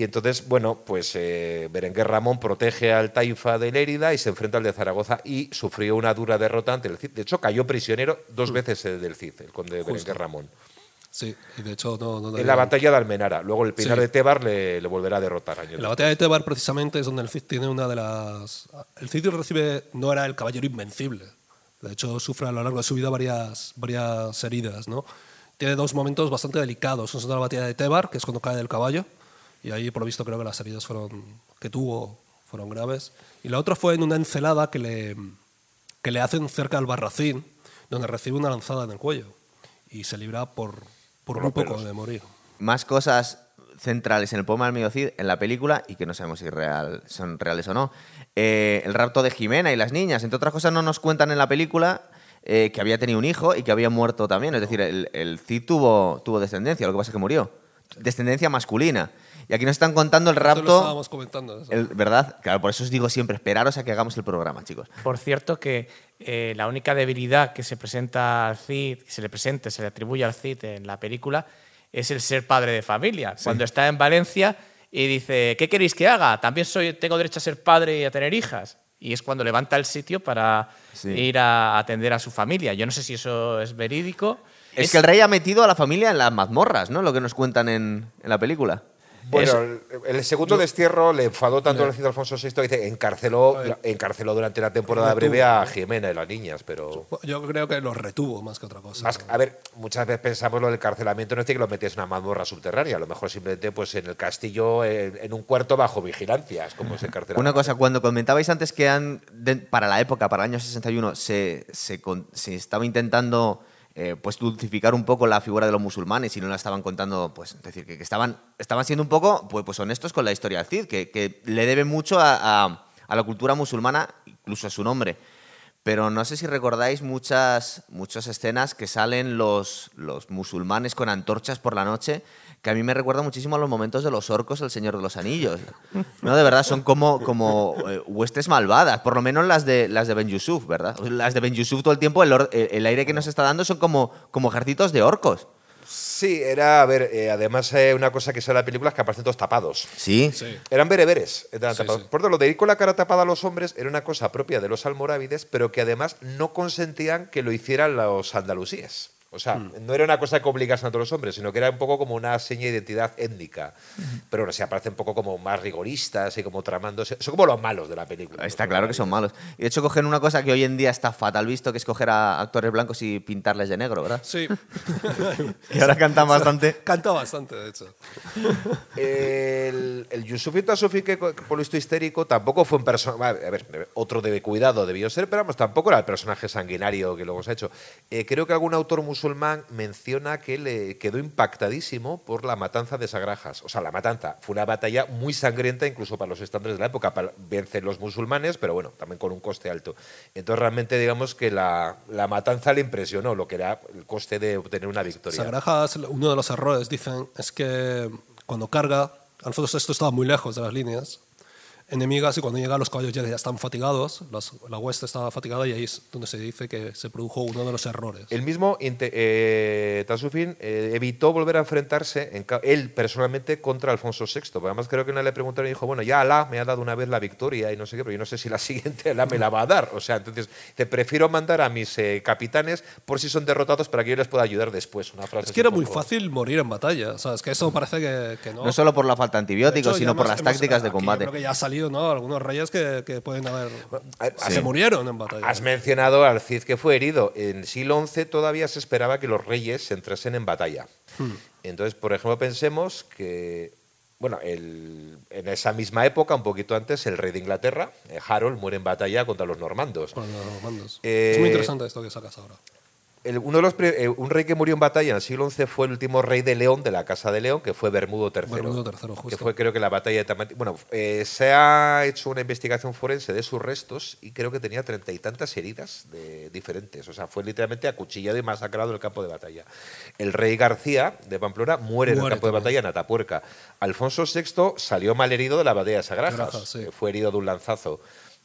Y entonces, bueno, pues eh, Berenguer Ramón protege al Taifa de Lérida y se enfrenta al de Zaragoza y sufrió una dura derrota ante el Cid. De hecho, cayó prisionero dos veces eh, del Cid, el conde Berenguer Ramón. Sí, y de hecho no, no En la batalla de Almenara. Luego el Pinar Sí. de Tebar le, le volverá a derrotar. años En la después. batalla de Tebar precisamente es donde el Cid tiene una de las... El Cid recibe, no era el caballero invencible. De hecho, sufre a lo largo de su vida varias, varias heridas. ¿no? Tiene dos momentos bastante delicados. Uno es la batalla de Tebar, que es cuando cae del caballo, y ahí por lo visto creo que las heridas fueron, que tuvo fueron graves. Y la otra fue en una encelada que le, que le hacen cerca al Barracín, donde recibe una lanzada en el cuello y se libra por, por, muy poco de morir. más cosas centrales en el poema del medio Cid en la película y que no sabemos si real, son reales o no. Eh, el rapto de Jimena y las niñas, entre otras cosas, no nos cuentan en la película eh, que había tenido un hijo y que había muerto también. Es decir, el, el Cid tuvo, tuvo descendencia, lo que pasa es que murió. Descendencia masculina. Y aquí nos están contando el Esto lo rapto. estábamos comentando. eso. el- ¿Verdad? Claro, por eso os digo siempre, esperaros a que hagamos el programa, chicos. Por cierto, que eh, la única debilidad que se presenta al Cid, que se le presenta, se le atribuye al Cid en la película, es el ser padre de familia. Cuando está en Valencia y dice, ¿qué queréis que haga? También soy, tengo derecho a ser padre y a tener hijas. Y es cuando levanta el sitio para Sí. ir a atender a su familia. Yo no sé si eso es verídico. Es, que el rey ha metido a la familia en las mazmorras, ¿no? Lo que nos cuentan en, en la película. Bueno, el, segundo destierro le enfadó tanto al Cid Alfonso VI que dice, encarceló, encarceló durante la temporada Retuvo. breve a Jimena y las niñas, pero... Yo creo que los retuvo más que otra cosa. Más- a ver, muchas veces pensamos lo del encarcelamiento, no es que lo metes en una mazmorra subterránea, a lo mejor simplemente pues en el castillo, en, en un cuarto bajo vigilancia, es como se encarcela. Una cosa, cuando comentabais antes que han, de- para la época, para el año 61, se, se, con- se estaba intentando eh, pues dulcificar un poco la figura de los musulmanes y no la estaban contando, pues es decir, que, estaban, estaban siendo un poco pues, pues honestos con la historia del Cid, que, le debe mucho a la cultura musulmana, incluso a su nombre. Pero no sé si recordáis muchas, muchas escenas que salen los, los musulmanes con antorchas por la noche, que a mí me recuerda muchísimo a los momentos de los orcos El Señor de los Anillos. No, de verdad, son como, como eh, huestes malvadas, por lo menos las de, las de Ben Yusuf, ¿verdad? Las de Ben Yusuf todo el tiempo, el, el aire que nos está dando son como, como ejércitos de orcos. Sí, era, a ver, eh, además eh, una cosa que sale en la película es que aparecen todos tapados. Sí. Sí. Eran bereberes. eran Sí, tapados. sí. Por tanto, lo de ir con la cara tapada a los hombres era una cosa propia de los almorávides, pero que además no consentían que lo hicieran los andalusíes. O sea, Hmm. no era una cosa que obligasen a todos los hombres, sino que era un poco como una seña de identidad étnica. Pero no sé, aparecen un poco como más rigoristas y como tramándose. Son como los malos de la película. Está claro que son malos. Y de hecho cogen una cosa que hoy en día está fatal visto, que es coger a actores blancos y pintarles de negro, ¿verdad? Sí. Que ahora cantan bastante. Canta bastante, de hecho. El, el Yusufi Tasufi, que que por lo visto histérico, tampoco fue un personaje. A ver, otro de cuidado debió ser, pero vamos, tampoco era el personaje sanguinario que luego se ha hecho. Eh, creo que algún autor musulmán menciona que le quedó impactadísimo por la matanza de Sagrajas. O sea, la matanza fue una batalla muy sangrienta, incluso para los estándares de la época. Para vencer los musulmanes, pero bueno, también con un coste alto. Entonces, realmente, digamos que la, la matanza le impresionó, lo que era el coste de obtener una victoria. Sagrajas, uno de los errores, dicen, es que cuando carga Alfonso VI estaba muy lejos de las líneas enemigas y cuando llegan los caballos ya están fatigados, las- la hueste estaba fatigada y ahí es donde se dice que se produjo uno de los errores. El mismo eh, Tasufin eh, evitó volver a enfrentarse, en él personalmente, contra Alfonso VI. Porque Además, creo que una le preguntaron y dijo: Bueno, ya Alá me ha dado una vez la victoria y no sé qué, pero yo no sé si la siguiente Alá me la va a dar. O sea, entonces, te prefiero mandar a mis eh, capitanes por si son derrotados para que yo les pueda ayudar después. Una frase Es que era muy poco- fácil morir en batalla. O sea, es que eso parece que, que no. No solo por la falta de De antibióticos, hecho, sino por hemos- las hemos- tácticas de combate. Yo creo que ya ha ¿no? Algunos reyes que, que pueden haber. Sí. Se murieron en batalla. Has mencionado al Cid que fue herido. En siglo XI todavía se esperaba que los reyes entrasen en batalla. Hmm. Entonces, por ejemplo, pensemos que, bueno, el- en esa misma época, un poquito antes, el rey de Inglaterra, eh, Harold, muere en batalla contra los normandos. con los normandos. Eh, es muy interesante esto que sacas ahora. El- uno de los, eh, un rey que murió en batalla en el siglo XI fue el último rey de León, de la Casa de León, que fue Bermudo III. Bermudo III, justo. Que fue, creo que, la batalla de Tamati. Bueno, eh, se ha hecho una investigación forense de sus restos y creo que tenía treinta y tantas heridas de, diferentes. O sea, fue literalmente acuchillado y masacrado en el campo de batalla. El rey García de Pamplona muere, en el campo de batalla en Atapuerca. Alfonso VI salió mal herido de la batalla de Sagrajas. Sí. Fue herido de un lanzazo.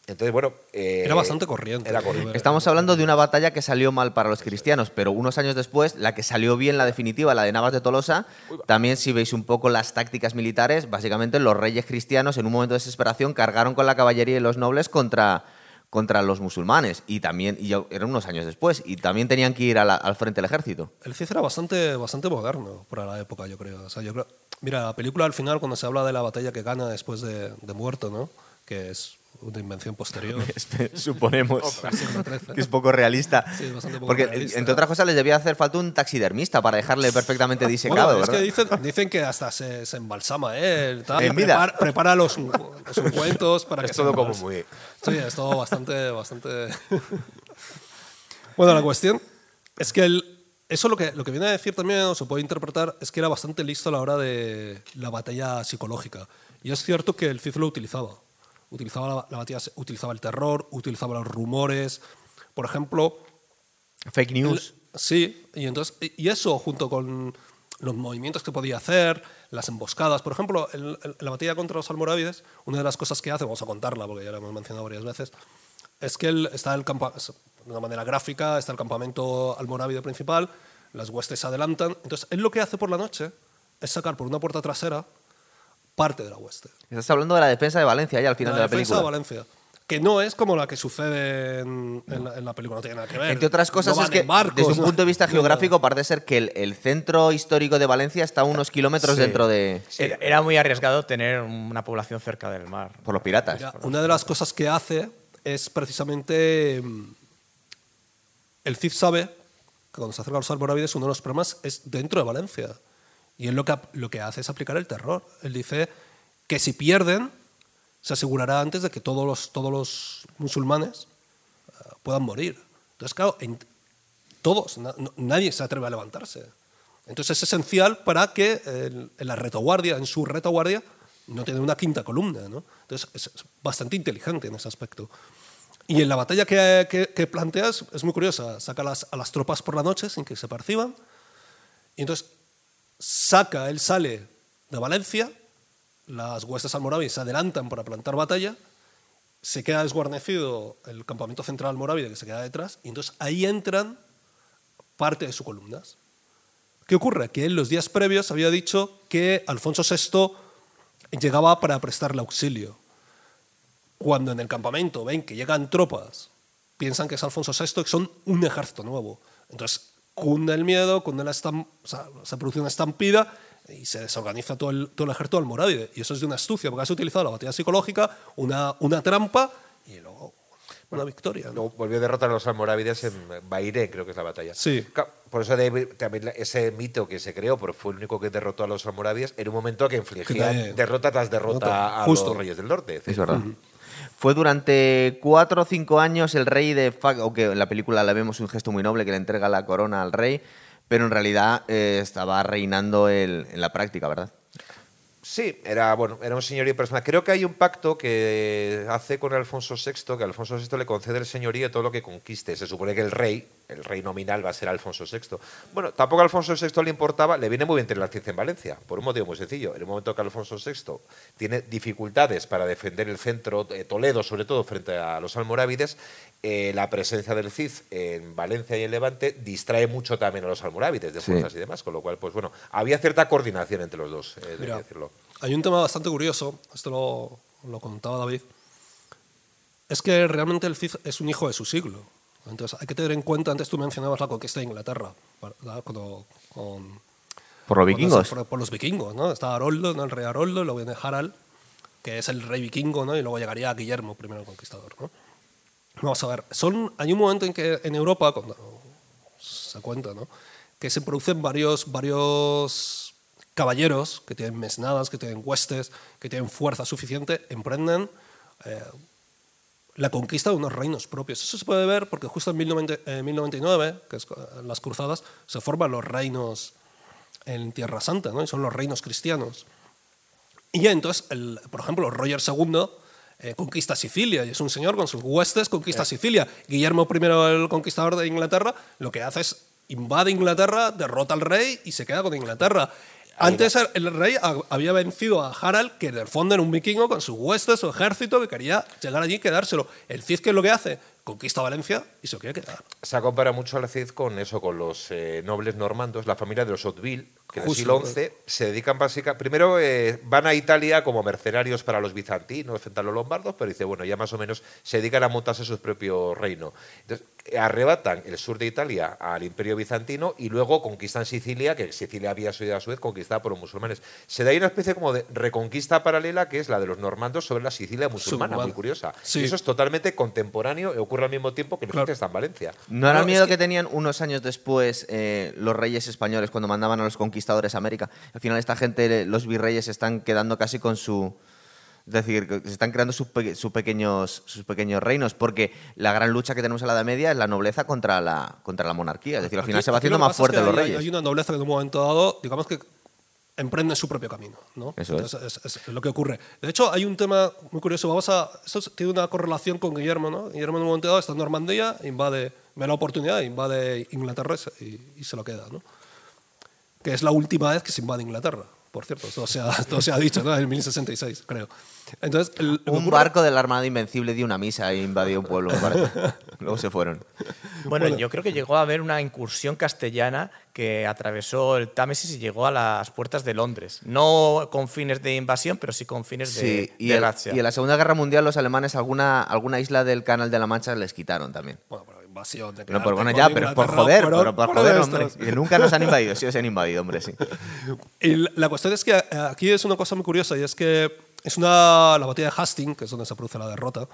Entonces, bueno. eh, Era bastante corriente. Era corriente. Estamos hablando de una batalla que salió mal para los cristianos, pero unos años después, la que salió bien, la definitiva, la de Navas de Tolosa, también si veis un poco las tácticas militares, básicamente los reyes cristianos en un momento de desesperación cargaron con la caballería y los nobles contra, contra los musulmanes. Y también, y eran unos años después, y también tenían que ir a la- al frente del ejército. El Cid era bastante, bastante moderno para la época, yo creo. O sea, yo creo. Mira, la película al final, cuando se habla de la batalla que gana después de, de muerto, ¿no? Que es una invención posterior. Suponemos que es poco realista. Sí, es bastante poco Porque, realista. entre otras cosas, les debía hacer falta un taxidermista para dejarle perfectamente disecado, Bueno, es que dicen, dicen que hasta se, se embalsama él, tal, En vida. prepara, prepara los, los ungüentos para que Es se todo como embalse- muy. Sí, es todo bastante, bastante. bueno, la cuestión es que el- eso lo que, lo que viene a decir también, o se puede interpretar, es que era bastante listo a la hora de la batalla psicológica. Y es cierto que el Cid lo utilizaba. Utilizaba la, la batalla, utilizaba el terror, utilizaba los rumores. Por ejemplo, Fake news. Sí, y, entonces, y eso junto con los movimientos que podía hacer, las emboscadas. Por ejemplo, en, en la batalla contra los almorávides, una de las cosas que hace, vamos a contarla porque ya la hemos mencionado varias veces, es que él está el de una manera gráfica, está el campamento almorávide principal, las huestes se adelantan. Entonces, él lo que hace por la noche es sacar por una puerta trasera parte de la hueste. Estás hablando de la defensa de Valencia ya al final la de la defensa película. de Valencia. Que no es como la que sucede en, en la, en la película, no tiene nada que ver. Entre otras cosas No es que barcos, desde un punto de vista no- geográfico parece ser que el, el centro histórico de Valencia está a unos kilómetros Sí. dentro de... Era, era muy arriesgado tener una población cerca del mar. por los piratas. Mira, una de las cosas que hace es precisamente. mm, El CIF sabe que cuando se acerca a los almorávides, uno de los problemas es dentro de Valencia. Y él lo que, lo que hace es aplicar el terror. Él dice que si pierden, se asegurará antes de que todos los, todos los musulmanes eh, puedan morir. Entonces, claro, en- todos, na- no- nadie se atreve a levantarse. Entonces es esencial para que en la retaguardia, en su retaguardia, no tenga una quinta columna. ¿no? Entonces es, es bastante inteligente en ese aspecto. Y en la batalla que, que- que planteas es muy curiosa. Saca las- a las tropas por la noche sin que se perciban. Y entonces saca, él sale de Valencia, las huestes almorávides se adelantan para plantar batalla, se queda desguarnecido el campamento central almorávide que se queda detrás, y entonces ahí entran parte de sus columnas. ¿Qué ocurre? Que en los días previos había dicho que Alfonso VI llegaba para prestarle auxilio. Cuando en el campamento ven que llegan tropas, piensan que es Alfonso VI, que son un ejército nuevo. Entonces cunde el miedo, cunde la estam- o sea, se produce una estampida y se desorganiza todo el, todo el ejército almorávide. Y eso es de una astucia, porque has utilizado la batalla psicológica, una, una trampa y luego una victoria. ¿no? Luego volvió a derrotar a los almorávides en Bairé, creo que es la batalla. Sí. Por eso de- también ese mito que se creó, porque fue el único que derrotó a los almorávides, en un momento que infligía derrota tras derrota Derrota, a justo. los reyes del norte. Es verdad. Fue durante cuatro o cinco años el rey de... Fa- Aunque en la película le vemos un gesto muy noble que le entrega la corona al rey, pero en realidad eh, estaba reinando en la práctica, ¿verdad? Sí, era, bueno, era un señorío personal. Creo que hay un pacto que hace con Alfonso VI, que Alfonso VI le concede el señorío todo lo que conquiste. Se supone que el rey el rey nominal va a ser Alfonso VI. Bueno, tampoco a Alfonso VI le importaba, le viene muy bien tener la ciencia en Valencia, por un motivo muy sencillo. En el momento que Alfonso VI tiene dificultades para defender el centro de Toledo, sobre todo frente a los almorávides, eh, la presencia del Cid en Valencia y en Levante distrae mucho también a los almorávides de fuerzas y demás, con lo cual, pues bueno, había cierta coordinación entre los dos, eh, Mira, decirlo. Hay un tema bastante curioso, esto lo, lo contaba David, es que realmente el Cid es un hijo de su siglo. Entonces hay que tener en cuenta, antes tú mencionabas la conquista de Inglaterra, ¿verdad? Cuando, con, Por los vikingos. Por, por, los vikingos, ¿no? Está Haroldo, ¿no? el rey Haroldo, luego viene Harald, que es el rey vikingo, ¿no? y luego llegaría Guillermo, primero el conquistador. ¿no? Vamos a ver, son, hay un momento en que en Europa, cuando se cuenta, ¿no? que se producen varios, varios caballeros que tienen mesnadas, que tienen huestes, que tienen fuerza suficiente, emprenden eh, la conquista de unos reinos propios. Eso se puede ver porque justo en 1099, que es las cruzadas, se forman los reinos en Tierra Santa, ¿no? y son los reinos cristianos. Y ya entonces, el, por ejemplo, Roger II eh, conquista Sicilia y es un señor con sus huestes conquista Eh. Sicilia. Guillermo I, el conquistador de Inglaterra, lo que hace es invade Inglaterra, derrota al rey y se queda con Inglaterra. Antes el, el rey ha- había vencido a Harald, que en el fondo era un vikingo con sus huestes, su ejército, que quería llegar allí y quedárselo. El Cid, ¿qué es lo que hace? Conquista Valencia y se lo quiere quedar. Se compara mucho al Cid con eso, con los eh, nobles normandos, la familia de los Hauteville, que en el siglo XI se dedican básicamente. Primero eh, van a Italia como mercenarios para los bizantinos frente a los lombardos, pero dice, bueno, ya más o menos se dedican a montarse su propio reino. Entonces, eh, arrebatan el sur de Italia al imperio bizantino y luego conquistan Sicilia, que Sicilia había sido a su vez conquistada por los musulmanes. Se da ahí una especie como de reconquista paralela que es la de los normandos sobre la Sicilia musulmana, muy curiosa. Sí. Y eso es totalmente contemporáneo y ocurre al mismo tiempo que el Claro. Cid está en Valencia. ¿No era No, el miedo es que... que- tenían unos años después eh, los reyes españoles cuando mandaban a los conquistadores a América? Al final esta gente, los virreyes, se están quedando casi con su... Es decir, se están creando sus, pe- sus pequeños, sus pequeños reinos, porque la gran lucha que tenemos en la Edad Media es la nobleza contra la, contra la monarquía. Es decir, al final Aquí- se va haciendo más pasa es que fuerte los hay- reyes. Hay una nobleza que en un momento dado, digamos que emprende su propio camino. ¿no? Eso es. Entonces, es. es lo que ocurre. De hecho, hay un tema muy curioso. Vamos a, esto tiene una correlación con Guillermo. ¿no? Guillermo en un momento dado está en Normandía, invade, ve la oportunidad, invade Inglaterra y, y se lo queda. ¿no? Que es la última vez que se invade Inglaterra. Por cierto, esto se ha, esto se ha dicho, ¿no? En 1066, creo. Entonces, el- Un ocurre- barco de la Armada Invencible dio una misa e invadió un pueblo. Luego se fueron. Bueno, Bueno. yo creo que llegó a haber una incursión castellana que atravesó el Támesis y llegó a las puertas de Londres. No con fines de invasión, pero sí con fines de, Sí, y, de el- razzia. y en la Segunda Guerra Mundial los alemanes alguna, alguna isla del Canal de la Mancha les quitaron también. Bueno, invasión. de No, pero quedarte bueno, ya, pero por joder, pero- pero por joder, de hombre. Que nunca nos han invadido, sí os han invadido, hombre, sí. Y la- cuestión es que eh, aquí es una cosa muy curiosa y es que es una, la batalla de Hastings, que es donde se produce la derrota,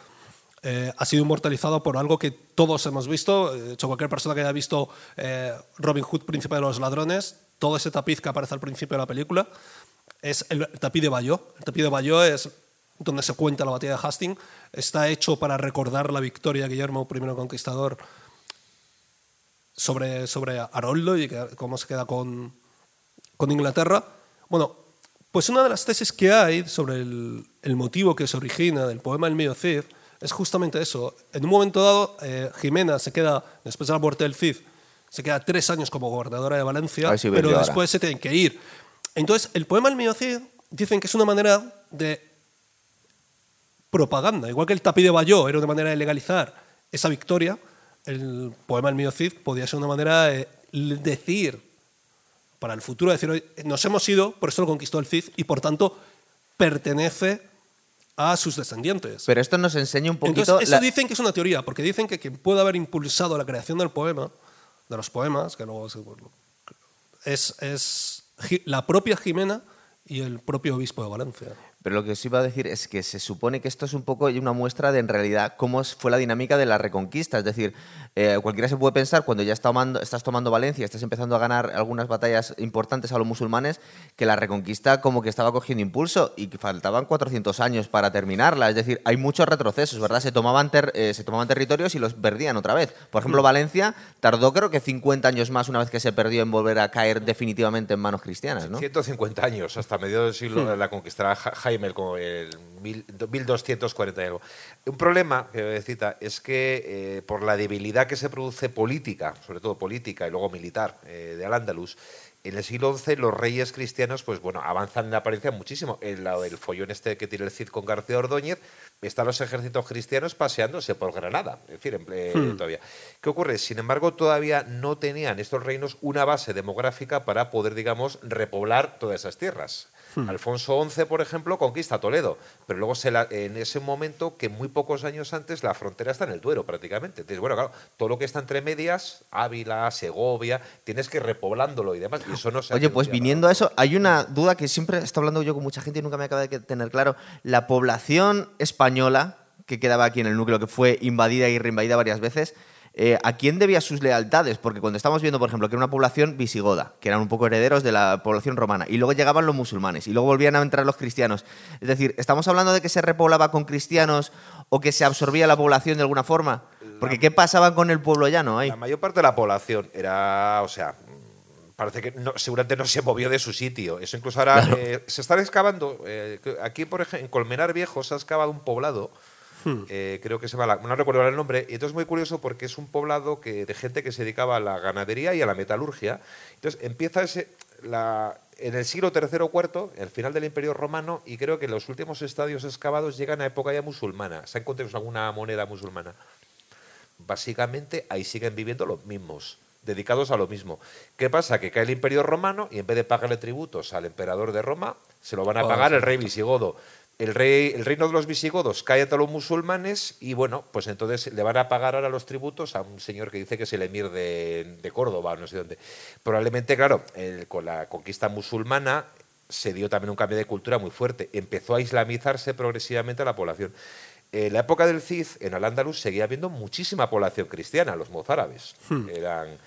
eh, ha sido inmortalizado por algo que todos hemos visto. De hecho, cualquier persona que haya visto eh, Robin Hood, Príncipe de los Ladrones, todo ese tapiz que aparece al principio de la película es el tapiz de Bayeux. El tapiz de Bayeux es donde se cuenta la batalla de Hastings. Está hecho para recordar la victoria de Guillermo I Conquistador sobre, sobre Haroldo y que- cómo se queda con, con Inglaterra. Bueno, pues una de las tesis que hay sobre el, el motivo que se origina del poema El mío Cid es justamente eso. En un momento dado, eh, Jimena se queda, después de la muerte del Cid, se queda tres años como gobernadora de Valencia, si pero ahora. después se tienen que ir. Entonces, el poema El mío Cid dicen que es una manera de propaganda. Igual que el tapiz de Bayeux era una manera de legalizar esa victoria, el poema El mío Cid podía ser una manera de decir para el futuro, decir, "Oye, nos hemos ido, por eso lo conquistó el Cid y por tanto pertenece a sus descendientes. Pero esto nos enseña un poquito... Entonces, eso la- dicen que es una teoría, porque dicen que quien puede haber impulsado la creación del poema, de los poemas, que luego es, es la propia Jimena y el propio obispo de Valencia. Pero lo que os iba a decir es que se supone que esto es un poco una muestra de en realidad cómo fue la dinámica de la reconquista. Es decir, eh, cualquiera se puede pensar cuando ya está tomando- estás tomando Valencia, estás empezando a ganar algunas batallas importantes a los musulmanes, que la reconquista como que estaba cogiendo impulso y que faltaban 400 años para terminarla. Es decir, hay muchos retrocesos, ¿verdad? Se tomaban, ter- eh, se tomaban territorios y los perdían otra vez. Por ejemplo, Valencia tardó creo que 50 años más una vez que se perdió en volver a caer definitivamente en manos cristianas, ¿no? 150 años, hasta mediados del siglo, la conquistará Ja- Jaime, el, co- el mil- 1240 y algo. Un problema que cita es que eh, por la debilidad que se produce política, sobre todo política y luego militar, eh, de Al-Ándalus, en el siglo XI los reyes cristianos, pues bueno, avanzan en apariencia muchísimo. El, lado del follón este que tiene el Cid con García Ordóñez, están los ejércitos cristianos paseándose por Granada. Es decir, en ple- todavía. ¿Qué ocurre? Sin embargo, todavía no tenían estos reinos una base demográfica para poder, digamos, repoblar todas esas tierras. Alfonso XI, por ejemplo, conquista Toledo, pero luego se la- en ese momento, que muy pocos años antes, la frontera está en el Duero prácticamente. Entonces, bueno, claro, todo lo que está entre medias, Ávila, Segovia, tienes que ir repoblándolo y demás, y eso no se Oye, pues viniendo a eso, hay una duda que siempre he estado hablando yo con mucha gente y nunca me acaba de tener claro. La población española que quedaba aquí en el núcleo, que fue invadida y reinvadida varias veces, eh, ¿a quién debía sus lealtades? Porque cuando estamos viendo, por ejemplo, que era una población visigoda, que eran un poco herederos de la población romana, y luego llegaban los musulmanes, y luego volvían a entrar los cristianos. Es decir, ¿estamos hablando de que se repoblaba con cristianos o que se absorbía la población de alguna forma? Porque ¿qué pasaba con el pueblo llano ahí? La mayor parte de la población era, o sea, parece que no, seguramente no se movió de su sitio. Eso incluso ahora eh, se están excavando. eh, aquí, por ejemplo, en Colmenar Viejo se ha excavado un poblado. Eh, creo que se llama, la- no recuerdo el nombre, y entonces es muy curioso porque es un poblado que, de gente que se dedicaba a la ganadería y a la metalurgia. Entonces empieza ese, la, en el siglo III o IV, el final del Imperio Romano, y creo que los últimos estadios excavados llegan a época ya musulmana. ¿Se ha encontrado alguna moneda musulmana? básicamente ahí siguen viviendo los mismos, dedicados a lo mismo. ¿Qué pasa? Que cae el Imperio Romano y en vez de pagarle tributos al emperador de Roma, se lo van a Ah, pagar el rey visigodo. El, rey, el reino de los visigodos cae ante los musulmanes y bueno, pues entonces le van a pagar ahora los tributos a un señor que dice que es el emir de, de Córdoba, no sé dónde. Probablemente, claro, el- con la conquista musulmana se dio también un cambio de cultura muy fuerte. Empezó a islamizarse progresivamente la población. En la época del Cid, en Al-Ándalus, seguía habiendo muchísima población cristiana, los mozárabes. Eran.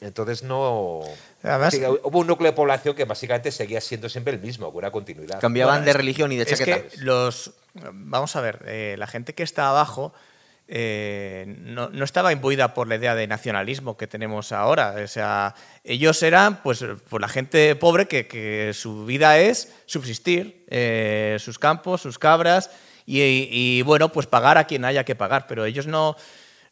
Entonces no. Además- Sí, hubo un núcleo de población que básicamente seguía siendo siempre el mismo, con una continuidad. Cambiaban Bueno, de es- religión y de es chaqueta. que los. Vamos a ver, eh, la gente que está abajo eh, no, no estaba imbuida por la idea de nacionalismo que tenemos ahora. O sea, ellos eran pues, pues la gente pobre que, que su vida es subsistir, eh, sus campos, sus cabras y, y, bueno, pues pagar a quien haya que pagar. Pero ellos no,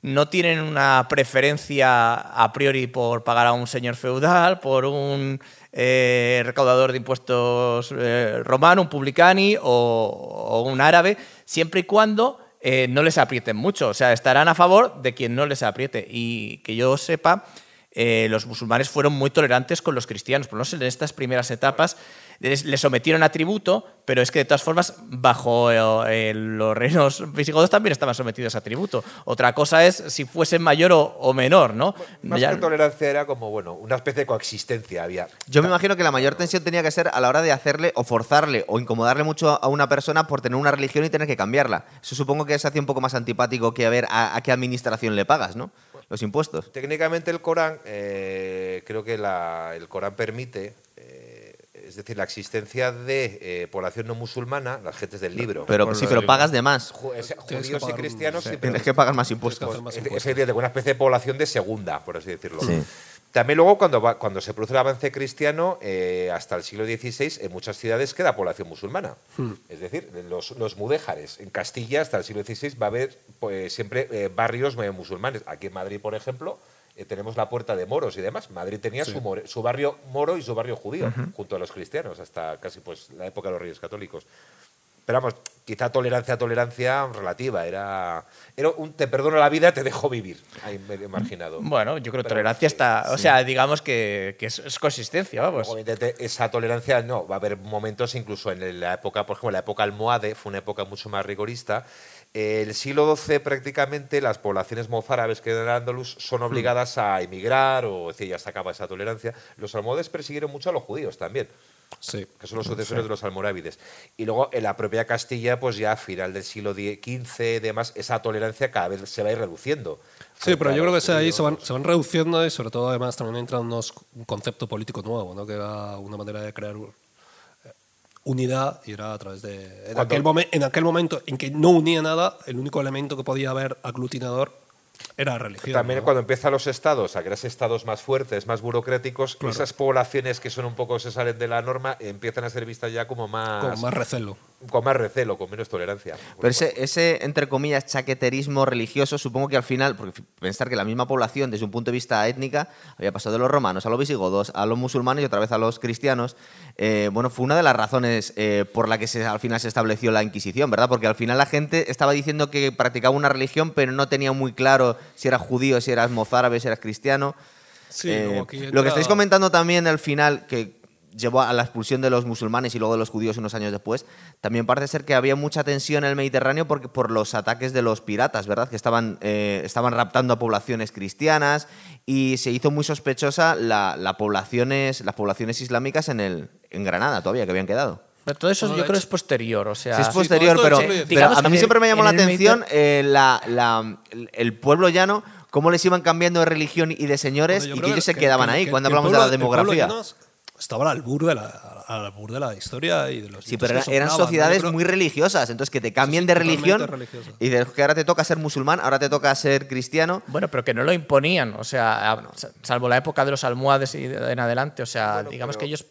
no tienen una preferencia a priori por pagar a un señor feudal, por un eh, recaudador de impuestos eh, romano, un publicani o, o un árabe, siempre y cuando eh, no les aprieten mucho. O sea, estarán a favor de quien no les apriete. Y que yo sepa, los musulmanes fueron muy tolerantes con los cristianos. Por lo menos en estas primeras etapas les, les sometieron a tributo, pero es que de todas formas, bajo eh, los reinos visigodos también estaban sometidos a tributo. Otra cosa es si fuesen mayor o, o menor, ¿no? Más Ya- que tolerancia era como, bueno, una especie de coexistencia había. Yo me imagino que la mayor tensión tenía que ser a la hora de hacerle o forzarle o incomodarle mucho a una persona por tener una religión y tener que cambiarla. Eso supongo que se hacía un poco más antipático que a ver a, a qué administración le pagas, ¿no? Los impuestos. Técnicamente el Corán, eh, creo que la- el Corán permite, es decir, la existencia de eh, población no musulmana, las gentes del libro. Pero sí, pero pagas de más. Ju- es- judíos y cristianos sí. Tienes que pagar más impuestos. hacer más Es- impuestos. es decir, una especie de población de segunda, por así decirlo. Sí. También luego cuando, va- cuando se produce el avance cristiano, eh, hasta el siglo XVI, en muchas ciudades queda población musulmana. Es decir, los, los mudéjares. En Castilla, hasta el siglo XVI, va a haber pues, siempre eh, barrios eh, musulmanes. Aquí en Madrid, por ejemplo, eh, tenemos la puerta de moros y demás. Madrid tenía su, more- su barrio moro y su barrio judío, junto a los cristianos, hasta casi pues, la época de los reyes católicos. Pero vamos, quizá tolerancia, tolerancia relativa. Era, era un te perdono la vida, te dejo vivir. Ahí medio marginado. Bueno, yo creo que tolerancia sí, está. O sea, digamos que, que es, es consistencia, vamos. Evidentemente, esa tolerancia no, va a haber momentos incluso en la época, por ejemplo, la época almohade fue una época mucho más rigorista. El siglo XII prácticamente las poblaciones mozárabes que eran andaluz son obligadas a emigrar o es decir, ya se acaba esa tolerancia. Los almohades persiguieron mucho a los judíos también Sí. que son los sucesores de los almorávides. Y luego en la propia Castilla, pues ya a final del siglo XV y demás, esa tolerancia cada vez se va a ir reduciendo. Sí, pero yo creo que ahí se van, se van reduciendo y sobre todo además también entra unos, un concepto político nuevo, ¿no? que era una manera de crear unidad y era a través de... En aquel, momen- en aquel momento en que no unía nada, el único elemento que podía haber aglutinador Era religión. También ¿no? cuando empiezan los estados a crearse estados más fuertes, más burocráticos, esas poblaciones que son un poco se salen de la norma empiezan a ser vistas ya como más Con más recelo. con más recelo, con menos tolerancia. Pero ese, ese, entre comillas, chaqueterismo religioso, supongo que al final, porque pensar que la misma población, desde un punto de vista étnica, había pasado de los romanos a los visigodos, a los musulmanes y otra vez a los cristianos, eh, bueno, fue una de las razones eh, por la que se, al final se estableció la Inquisición, ¿verdad? Porque al final la gente estaba diciendo que practicaba una religión, pero no tenía muy claro si eras judío, si eras mozárabe, si eras cristiano. Sí, Eh, aquí Lo que estáis comentando también al final, que llevó a la expulsión de los musulmanes y luego de los judíos unos años después, también parece ser que había mucha tensión en el Mediterráneo porque, por los ataques de los piratas, ¿verdad? Que estaban, eh, estaban raptando a poblaciones cristianas y se hizo muy sospechosa la, la poblaciones, las poblaciones islámicas en, el, en Granada todavía, que habían quedado. Pero todo eso No, yo de creo hecho- es posterior, o sea... Sí, es posterior, pero, sí, pero digamos a mí siempre me llamó la atención eh, la- la- el pueblo llano, cómo les iban cambiando de religión y de señores Bueno, y que ellos se que- quedaban que- ahí que- cuando hablamos de la demografía. estaba al albur de la, al albur de la historia y de los Sí, pero eran, sociedades muy religiosas, entonces que te cambien sí, de religión y dices que ahora te toca ser musulmán, ahora te toca ser cristiano. Bueno, pero que no lo imponían, o sea, salvo la época de los almohades y de- en adelante, o sea, digamos que ellos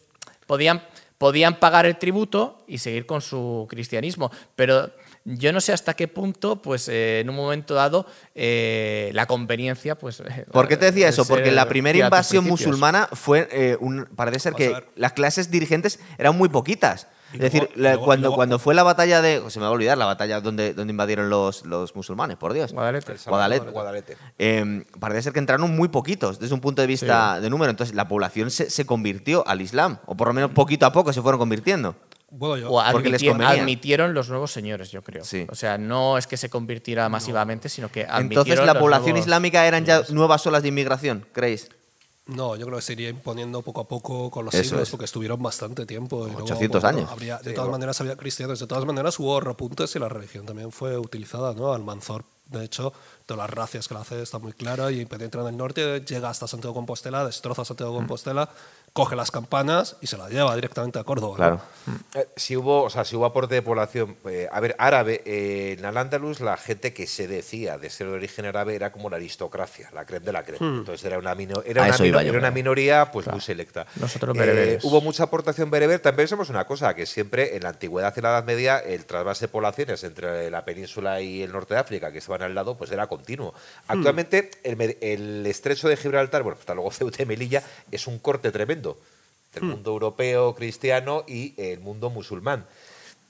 podían, podían pagar el tributo y seguir con su cristianismo, pero yo no sé hasta qué punto, pues eh, en un momento dado, eh, la conveniencia, pues... eh, ¿Por qué te decía de eso? Porque la primera invasión musulmana fue eh, un, parece ser que las clases dirigentes eran muy poquitas. Es decir, luego- la- luego- cuando, luego- cuando fue la batalla de. Se me va a olvidar la batalla donde, donde invadieron los, los musulmanes, por Dios. Guadalete. Guadalete. Guadalete. Eh, parece ser que entraron muy poquitos desde un punto de vista de número. Entonces la población se, se convirtió al Islam, o por lo menos poquito a poco se fueron convirtiendo. Bueno, yo- O Porque les admiti- convenía. admitieron los nuevos señores, yo creo. Sí. O sea, no es que se convirtiera masivamente, sino que admitieron Entonces la los población islámica eran ya nuevas olas de inmigración, ¿creéis? No, yo creo que se iría imponiendo poco a poco con los Eso siglos, es. porque estuvieron bastante tiempo. y luego, 800 bueno, años. habría- de todas maneras había cristianos, de todas maneras hubo repuntes y la religión también fue utilizada, ¿no? Almanzor, de hecho, todas las racias que la hace está muy clara y penetra en el norte, llega hasta Santiago de Compostela, destroza Santiago de Compostela, coge las campanas y se las lleva directamente a Córdoba. ¿no? Claro. Eh, si hubo, o sea, si hubo aporte de población, eh, a ver, árabe, eh, en Al-Ándalus la gente que se decía de ser de origen árabe era como la aristocracia, la creme de la creme. Entonces era una, mino- era una, eso mino- iba yo, era una claro. minoría pues muy selecta. Nosotros Eh, hubo mucha aportación bereber. También sabemos una cosa, que siempre en la antigüedad y la Edad Media el trasvase de poblaciones entre la península y el norte de África, que estaban al lado, pues era continuo. Actualmente el, me- el estrecho de Gibraltar, bueno, hasta luego Ceuta y Melilla, es un corte tremendo del mundo europeo cristiano y el mundo musulmán.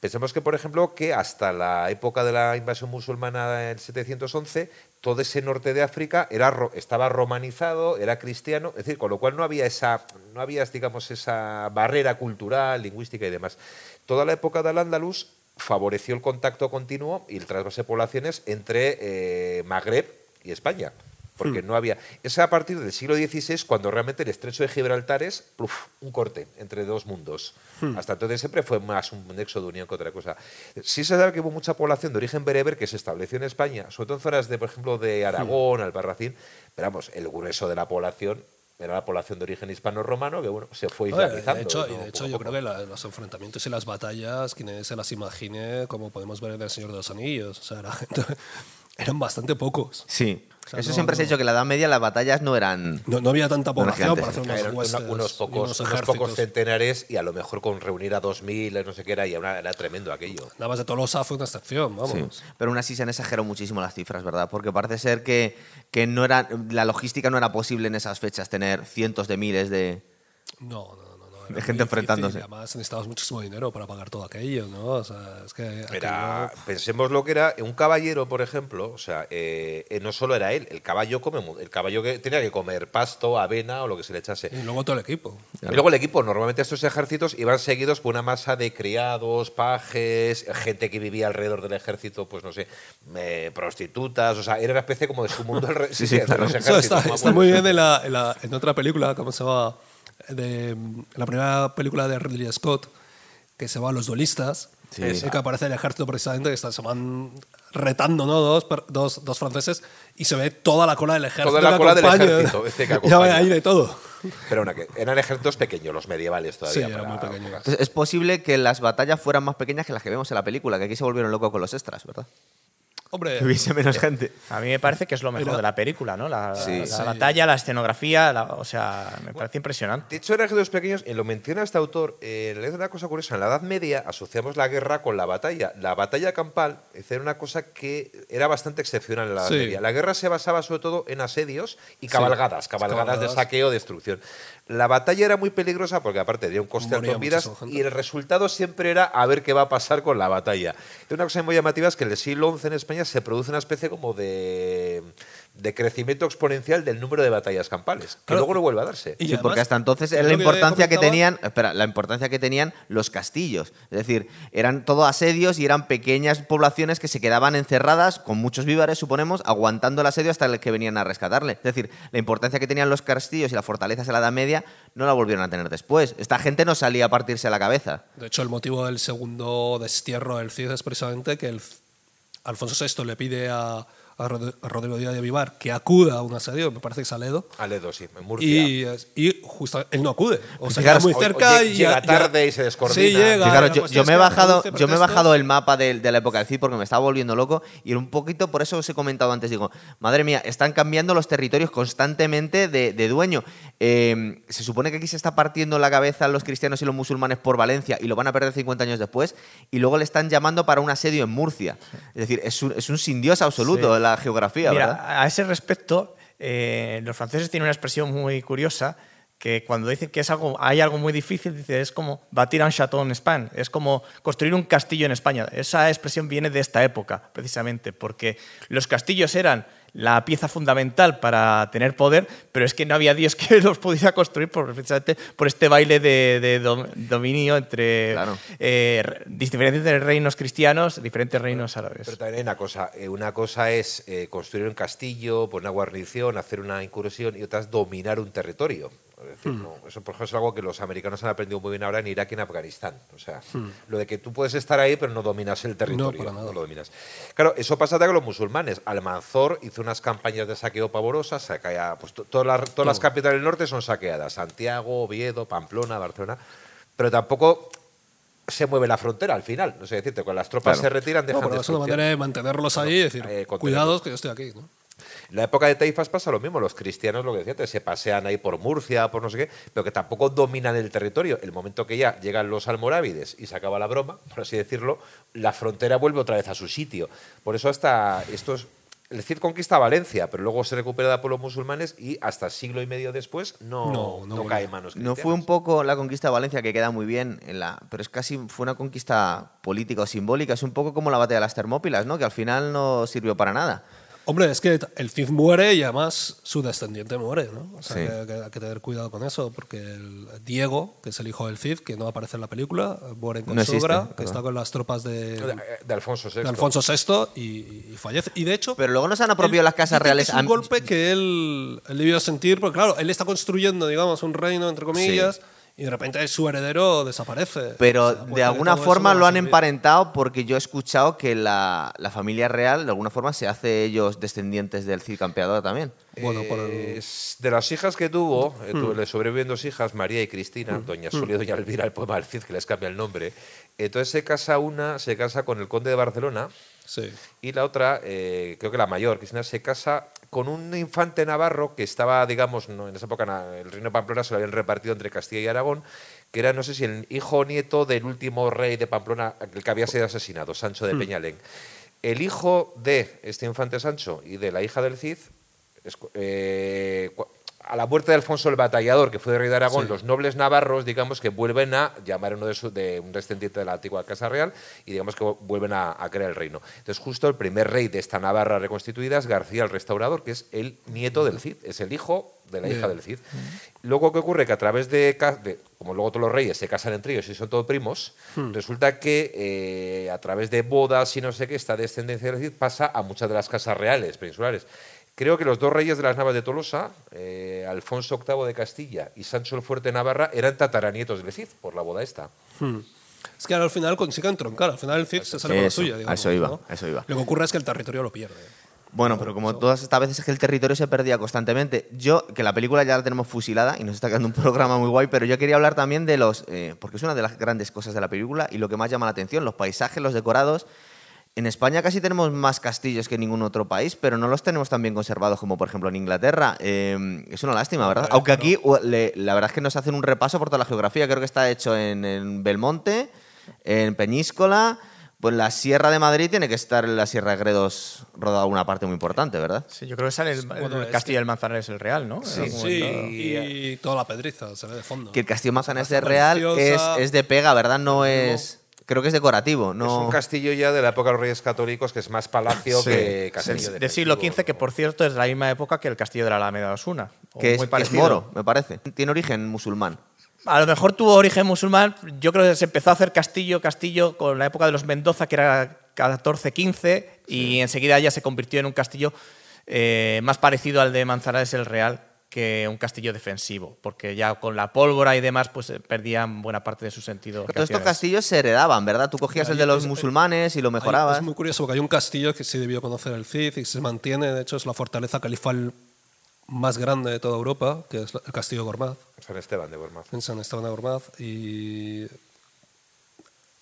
Pensemos que, por ejemplo, que hasta la época de la invasión musulmana en 711, todo ese norte de África era, estaba romanizado, era cristiano, es decir, con lo cual no había esa, no había, digamos, esa barrera cultural, lingüística y demás. Toda la época del Andaluz favoreció el contacto continuo y el trasvase de poblaciones entre eh, Magreb y España. Porque no había. Es a partir del siglo XVI cuando realmente el estrecho de Gibraltar es pluf, un corte entre dos mundos. Hasta entonces siempre fue más un nexo de unión que otra cosa. Sí se sabe que hubo mucha población de origen bereber que se estableció en España, sobre todo en zonas de, por ejemplo, de Aragón, Albarracín. Pero vamos, el grueso de la población era la población de origen hispano-romano que bueno, se fue y islamizando. de hecho, y ¿no? de hecho yo creo que la- los enfrentamientos y las batallas, quienes se las imagine, como podemos ver en El Señor de los Anillos, o sea, gente- eran bastante pocos. Sí. O sea, Eso no- siempre se ha no- dicho que en la Edad Media las batallas no eran. No, no había tanta población para hacer unos huestes unos pocos, unos unos pocos ejércitos. centenares y a lo mejor con reunir a 2.000, no sé qué era, y era, era tremendo aquello. Nada más de todos los A fue una excepción, Sí. vamos. Pero aún así se han exagerado muchísimo las cifras, ¿verdad? Porque parece ser que, que no era, la logística no era posible en esas fechas tener cientos de miles de. No, no, no. no, De gente enfrentándose. Además necesitabas muchísimo dinero para pagar todo aquello, ¿no? O sea, es que Era, aquello- pensemos lo que era un caballero, por ejemplo, o sea, eh, eh, no solo era él, el caballo come, el caballo que tenía que comer pasto, avena o lo que se le echase. Y luego todo el equipo. Y luego el equipo, normalmente estos ejércitos iban seguidos por una masa de criados, pajes, gente que vivía alrededor del ejército, pues no sé, eh, prostitutas, o sea, era una especie como de su mundo. re- Sí, sí, claro. los Eso ejércitos, está, muy bien en, la, en, la- en otra película, ¿cómo se llama? De, la primera película de Ridley Scott, que se llama Los Duelistas, Sí. que aparece el ejército precisamente, que están, se van retando, ¿no? Dos, dos, dos franceses, y se ve toda la cola del ejército. Toda la cola del acompaña. ejército, este que Ya ve ahí de todo. Pero bueno, que eran ejércitos pequeños, los medievales Sí, todavía. eran para- muy pequeños. Entonces, es posible que las batallas fueran más pequeñas que las que vemos en la película, que aquí se volvieron locos con los extras, ¿verdad? Hombre, que hubiese menos gente. A mí me parece que es lo mejor de la película, ¿no? La, Sí. la Sí. batalla, la escenografía, la- o sea, me parece impresionante. De hecho, en Ejércitos Pequeños, y lo menciona este autor, eh, es una cosa curiosa. En la Edad Media asociamos la guerra con la batalla. La batalla campal es era una cosa que era bastante excepcional en la Edad Sí. Media. La guerra se basaba sobre todo en asedios y cabalgadas, cabalgadas de Cabalgadas. saqueo, destrucción. La batalla era muy peligrosa porque aparte tenía un coste alto en vidas y el resultado siempre era a ver qué va a pasar con la batalla. Y una cosa muy llamativa es que en el siglo XI en España se produce una especie como de, de crecimiento exponencial del número de batallas campales, que Claro. luego no vuelve a darse. Y Sí, porque hasta entonces es la importancia que tenían, espera, la importancia que tenían los castillos. Es decir, eran todo asedios y eran pequeñas poblaciones que se quedaban encerradas con muchos víveres, suponemos, aguantando el asedio hasta el que venían a rescatarle. Es decir, la importancia que tenían los castillos y las fortalezas en la Edad Media no la volvieron a tener después. Esta gente no salía a partirse la cabeza. De hecho, el motivo del segundo destierro del Cid es precisamente que el Alfonso VI le pide a, a Rod- a Rodrigo Díaz de Vivar que acuda a un asedio, me parece que es a Ledo, Aledo, sí, en Murcia. y, y justo él no acude. O sea, queda muy o- o cerca y llega ya- tarde y se descoordina. Sí, llega. Fijaros, la yo, yo me he bajado, yo me he bajado el mapa de, de la época del Cid porque me estaba volviendo loco y era un poquito, por eso os he comentado antes, digo, madre mía, están cambiando los territorios constantemente de, de dueño. Eh, se supone que aquí se está partiendo la cabeza los cristianos y los musulmanes por Valencia y lo van a perder 50 años después y luego le están llamando para un asedio en Murcia. Es decir, es un, es un sin Dios absoluto Sí. La geografía, Mira, ¿verdad? a ese respecto, eh, los franceses tienen una expresión muy curiosa que cuando dicen que es algo, hay algo muy difícil, dice, es como batir un chateau en España, es como construir un castillo en España. Esa expresión viene de esta época, precisamente, porque los castillos eran la pieza fundamental para tener poder, pero es que no había Dios que los pudiera construir por, precisamente por este baile de, de dom- dominio entre Claro. eh, re- diferentes reinos cristianos, diferentes reinos árabes. Pero también hay una cosa. eh, una cosa es eh, construir un castillo, poner una guarnición, hacer una incursión y otra es dominar un territorio. Es decir, no, eso, por ejemplo, es algo que los americanos han aprendido muy bien ahora en Irak y en Afganistán. O sea, lo de que tú puedes estar ahí, pero no dominas el territorio. para nada. lo dominas. Claro, eso pasa también con los musulmanes. Almanzor hizo unas campañas de saqueo pavorosas. saquea- pues, to- todas las, todas las capitales del norte son saqueadas. Santiago, Oviedo, Pamplona, Barcelona. Pero tampoco se mueve la frontera al final. No sé decirte, cuando las tropas Claro. se retiran, No, dejan pero es una manera de mantenerlos ahí y decir, eh, cuidados que yo estoy aquí. ¿no? En la época de Taifas pasa lo mismo. Los cristianos, lo que decía, antes, se pasean ahí por Murcia, por no sé qué, pero que tampoco dominan el territorio. El momento que ya llegan los almorávides y se acaba la broma, por así decirlo, la frontera vuelve otra vez a su sitio. Por eso hasta estos... El Cid conquista Valencia, pero luego se recupera por los musulmanes y hasta siglo y medio después no, No, no no cae en manos No cristianas. fue un poco la conquista de Valencia que queda muy bien, en la, pero es casi fue una conquista política o simbólica. Es un poco como la batalla de las Termópilas, ¿no? Que al final no sirvió para nada. Hombre, es que el Cid muere y además su descendiente muere, ¿no? O sea, Sí. que, que hay que tener cuidado con eso, porque el Diego, que es el hijo del Cid, que no aparece en la película, muere en No Consuegra, perdón. que está con las tropas de, De, de Alfonso VI. de Alfonso VI y, y fallece. Y de hecho, Pero luego nos han apropiado él las casas reales. Es un golpe que él, él debió sentir, porque claro, él está construyendo, digamos, un reino, entre comillas, y de repente su heredero desaparece. Pero O sea, de alguna forma lo han emparentado porque yo he escuchado que la, la familia real de alguna forma se hace ellos descendientes del Cid campeador también. Bueno, por el- Es de las hijas que tuvo, eh, tu- le sobreviven dos hijas, María y Cristina, Doña Solia y Doña Elvira, el poema del Cid, que les cambia el nombre. Entonces se casa una, se casa con el conde de Barcelona, Sí. y la otra, eh, creo que la mayor, Cristina, se casa con un infante navarro que estaba, digamos, no, en esa época el reino de Pamplona se lo habían repartido entre Castilla y Aragón, que era, no sé si el hijo o nieto del último rey de Pamplona, el que había sido asesinado, Sancho de Peñalén. El hijo de este infante Sancho y de la hija del Cid, eh, a la muerte de Alfonso el Batallador, que fue de rey de Aragón, Sí. los nobles navarros, digamos, que vuelven a llamar a uno de, su- de un descendiente de la antigua Casa Real y digamos que vuelven a, a crear el reino. Entonces, justo el primer rey de esta Navarra reconstituida es García el Restaurador, que es el nieto del Cid, es el hijo de la hija del Cid. Luego, ¿qué ocurre? Que a través de, de- como luego todos los reyes se casan entre ellos y son todos primos, resulta que eh, a través de bodas y no sé qué, esta descendencia del Cid pasa a muchas de las casas reales peninsulares. Creo que los dos reyes de las Navas de Tolosa, eh, Alfonso VIII de Castilla y Sancho el Fuerte de Navarra, eran tataranietos del Cid por la boda esta. Hmm. Es que ahora al final consiguen troncar, al final el Cid se sale con la suya. a digamos, eso iba, ¿no? a eso iba. Lo que ocurre es que el territorio lo pierde. Bueno, pero como todas estas veces es que el territorio se perdía constantemente. Yo, que la película ya la tenemos fusilada y nos está quedando un programa muy guay, pero yo quería hablar también de los. eh, porque es una de las grandes cosas de la película y lo que más llama la atención: los paisajes, los decorados. En España casi tenemos más castillos que en ningún otro país, pero no los tenemos tan bien conservados como, por ejemplo, en Inglaterra. Eh, es una lástima, ¿verdad? Aunque aquí le- la verdad es que nos hacen un repaso por toda la geografía. Creo que está hecho en, en Belmonte, en Peñíscola. Pues la Sierra de Madrid tiene que estar en la Sierra de Gredos rodada una parte muy importante, ¿verdad? Sí, yo creo que sale el, Bueno, el es castillo del Manzanares el Real, ¿no? Sí, sí, y toda la pedriza se ve de fondo. Que el Castillo Manzanares de Está Real es, es de pega, ¿verdad? No es. Creo que es decorativo. Es No... un castillo ya de la época de los Reyes Católicos que es más palacio Sí, que castillo Del siglo XV, que por cierto es de la misma época que el castillo de la Alameda de Osuna. que es, que es moro, me parece. Tiene origen musulmán. A lo mejor tuvo origen musulmán. Yo creo que se empezó a hacer castillo, castillo con la época de los Mendoza, que era 14-15, y enseguida ya se convirtió en un castillo eh, más parecido al de Manzanares el Real que un castillo defensivo, porque ya con la pólvora y demás pues eh, perdían buena parte de su sentido. Todos estos castillos se heredaban, ¿verdad? Tú cogías Ahí el de los es- musulmanes y lo Hay- mejorabas. es muy curioso porque hay un castillo que sí debió conocer el Cid y se mantiene, de hecho es la fortaleza califal más grande de toda Europa, que es el castillo de Gormaz, San Esteban de Gormaz. en San Esteban de Gormaz. Y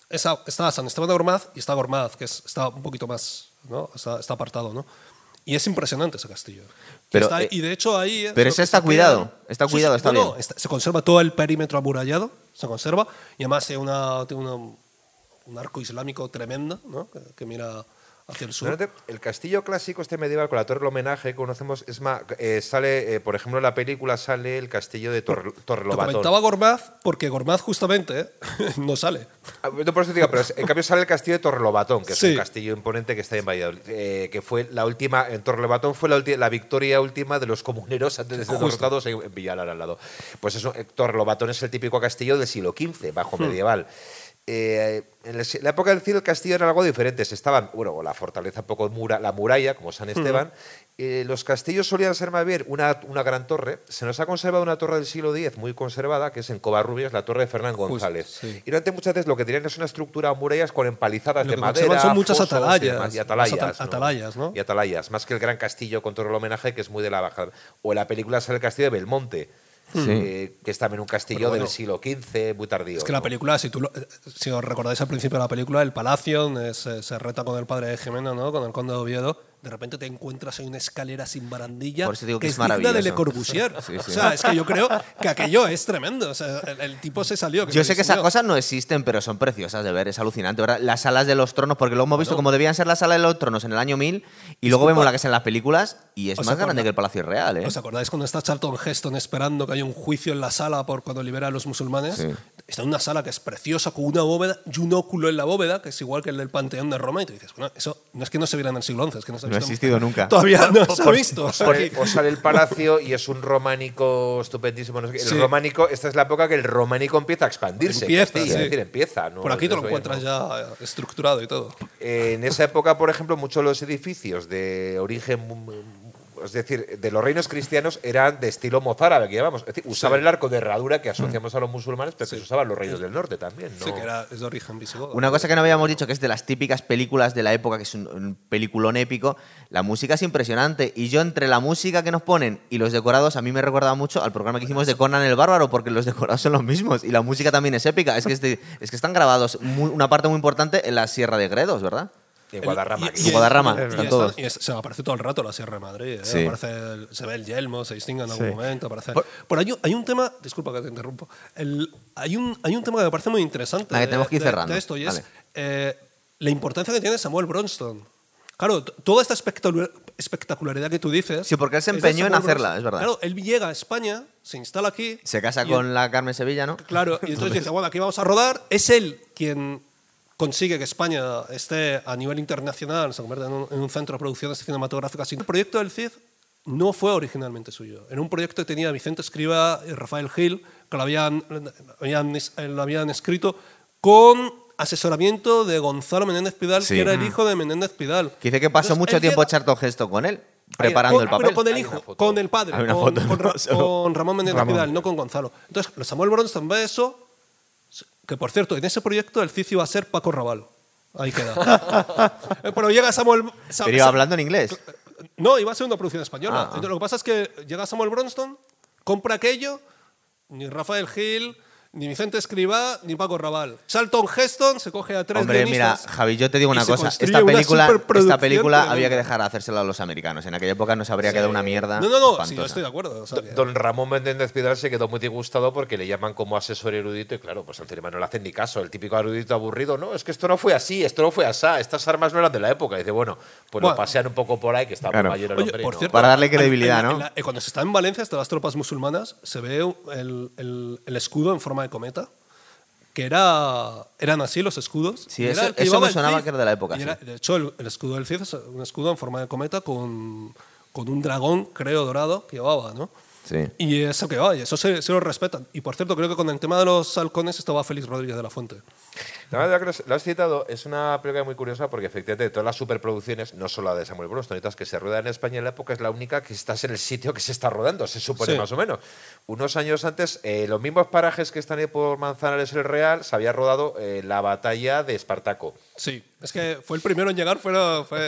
esa, está San Esteban de Gormaz y está Gormaz, que es- está un poquito más, ¿no? está, está apartado. ¿no? Y es impresionante ese castillo. Pero, está- eh, y de hecho ahí... pero ese está cuidado, queda- está cuidado, está no, no, bien. está- se conserva todo el perímetro amurallado, se conserva, y además tiene, una, tiene una- un arco islámico tremendo, ¿no? que, que mira hacia el sur. El castillo clásico, este medieval con la torre del homenaje que conocemos, es más, eh, sale, eh, por ejemplo, en la película sale el castillo de Tor Lo Torrelobatón. comentaba Gormaz porque Gormaz justamente ¿eh? no sale. Ah, No por eso te digo, pero es- en cambio sale el castillo de Torrelobatón, que es Sí. un castillo imponente que está en Valladolid, eh, que fue la última, en Torrelobatón fue la, la victoria última de los comuneros antes de ser derrotados en, Villalar al lado. Pues eso, eh, Torrelobatón es el típico castillo del siglo XV, bajo medieval. Eh, en la época del Cid el castillo era algo diferente. Se estaban, bueno, la fortaleza un poco mura, la muralla, como San Esteban. Eh, los castillos solían ser más bien una, una gran torre. Se nos ha conservado una torre del siglo X muy conservada, que es en Covarrubias, la torre de Fernán González. sí. Y durante muchas veces lo que tenían es una estructura de murallas con empalizadas Lo de madera. son muchas y atalayas, demás, Y, atalayas, ¿no? Y atalayas, más que el gran castillo con todo el homenaje, que es muy de la baja. O en la película sale el castillo de Belmonte. Eh, que es también un castillo bueno, del siglo XV, muy tardío. Es que la película, si, tú lo- si os recordáis al principio de la película, el palacio eh, se, se reta con el padre de Jimena, ¿no? con el conde de Oviedo. De repente te encuentras en una escalera sin barandilla Por eso digo que es digna de. Le Corbusier. Sí, sí. O sea, es que yo creo que aquello es tremendo. O sea, el, el tipo se salió. Yo sé que esas cosas no existen, pero son preciosas de ver, es alucinante. ¿verdad? Las salas de los tronos, porque luego hemos visto cómo debían ser las salas de los tronos en el año 1000 y luego vemos la que es en las películas y es ¿Os más acordáis? grande que el Palacio Real. ¿eh? ¿Os acordáis cuando está Charlton Heston esperando que haya un juicio en la sala por cuando libera a los musulmanes? Sí. Está en una sala que es preciosa, con una bóveda y un óculo en la bóveda, que es igual que el del Panteón de Roma. Y tú dices, bueno, eso no es que no se viera en el siglo XI, es que no se No ha existido nunca. Todavía no se ha visto. O sale, o sale el palacio y es un románico estupendísimo. no sé qué. El Sí. románico, esta es la época que el románico empieza a expandirse. Empieza, sí. Es decir, empieza. ¿no? Por aquí te lo Eso encuentras ¿no? ya estructurado y todo. En esa época, por ejemplo, muchos de los edificios de origen, es decir, de los reinos cristianos eran de estilo mozárabe, que llamamos. Es decir, usaban el arco de herradura que asociamos a los musulmanes, pero que se usaban los reinos del norte también. ¿no? Sí, que era, es de origen visigodo. Una cosa que no habíamos dicho, que es de las típicas películas de la época, que es un, un peliculón épico, la música es impresionante. Y yo, entre la música que nos ponen y los decorados, a mí me recuerda mucho al programa que hicimos de Conan el Bárbaro, porque los decorados son los mismos y la música también es épica. Es que, este- es que están grabados muy- una parte muy importante en la Sierra de Gredos, ¿verdad? En Guadarrama. Y- Guadarrama, y- y están está- todos. y es- se aparece todo el rato la Sierra de Madrid. ¿eh? Sí. Aparece el- se ve el yelmo, se distingue en algún Sí. momento. Aparece, por, ahí hay un tema, disculpa que te interrumpo, El- hay, un, hay un tema que me parece muy interesante. Ah, que de- tenemos que ir de- cerrando. de esto, y es eh, la importancia que tiene Samuel Bronston. Claro, toda esta espectacular- espectacularidad que tú dices. Sí, porque él se de empeñó en hacerla, es verdad. Claro, él llega a España, se instala aquí. Se casa con la Carmen Sevilla, ¿no? Claro, y entonces dice, bueno, aquí vamos a rodar. Es él quien consigue que España esté a nivel internacional, se convierta en un, en un centro de producciones cinematográficas. El proyecto del CID no fue originalmente suyo. Era un proyecto que tenía Vicente Escriba y Rafael Gil, que lo habían, habían, lo habían escrito con asesoramiento de Gonzalo Menéndez Pidal, Sí. que era el hijo de Menéndez Pidal. Que dice que pasó Entonces, mucho tiempo Charlton Heston con él, preparando con- el papel. Pero con el hijo, con el padre, con, con Ra- solo. con Ramón Menéndez Ramón. Pidal, no con Gonzalo. Entonces, Samuel Bronston ve eso, que por cierto, en ese proyecto el Cici iba a ser Paco Raval. Ahí queda. Eh, pero llega Samuel... Sa- Pero iba hablando en inglés. No, iba a ser una producción española. Ah, ah. Lo que pasa es que llega Samuel Bronston, compra aquello, ni Rafael Gil, Ni Vicente Escribá ni Paco Raval. Charlton Heston se coge a tres Hombre, mira, Javi, yo te digo una cosa. Esta película, esta película había que dejar de hacérsela a los americanos. En aquella época nos habría quedado una mierda. No, no, no, sí, yo estoy de acuerdo. o sea, que- Don Ramón Méndez Pidal se quedó muy disgustado porque le llaman como asesor erudito y claro, pues al cinema no le hacen ni caso. El típico erudito aburrido, no, es que esto no fue así, esto no fue así, estas armas no eran de la época. Y dice, bueno, pues Bueno. lo pasean un poco por ahí, que está Claro. muy mayor el Oye, hombre. y por no. cierto, Para darle en- en credibilidad, la- ¿no? en la- cuando se está en Valencia, hasta las tropas musulmanas, se ve el, el- el escudo en forma de cometa, que era, eran así los escudos. Sí, eso- era me sonaba que era de la época, era-. De hecho, el, el escudo del Cid es un escudo en forma de cometa con, con un dragón, creo, dorado, que llevaba, ¿no? Sí. Y eso que va, y eso se, se lo respetan. Y por cierto, creo que con el tema de los halcones estaba Félix Rodríguez de la Fuente. La verdad que lo has citado, es una película muy curiosa porque efectivamente de todas las superproducciones, no solo la de Samuel Bronston, que se rueda en España en la época, es la única que estás en el sitio que se está rodando, se supone Sí. más o menos. Unos años antes, eh, los mismos parajes que están ahí por Manzanares el Real, se había rodado eh, la batalla de Espartaco. Sí, es que fue el primero en llegar, fue, fue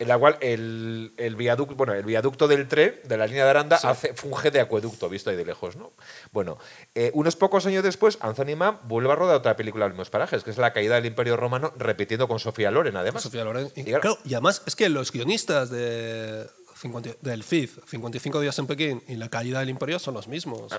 La de cual el, el viaducto, bueno, el viaducto del tren de la línea de Aranda hace, funge de acueducto, visto ahí de lejos, ¿no? Bueno, eh, unos pocos años después, Anthony Mann vuelve a rodar otra película en los mismos parajes, que es La caída del Imperio Romano, repitiendo con Sofía Loren, además. Sofía Loren. Y, claro, y además es que los guionistas de 50 del FIF, 55 días en Pekín y La caída del imperio son los mismos.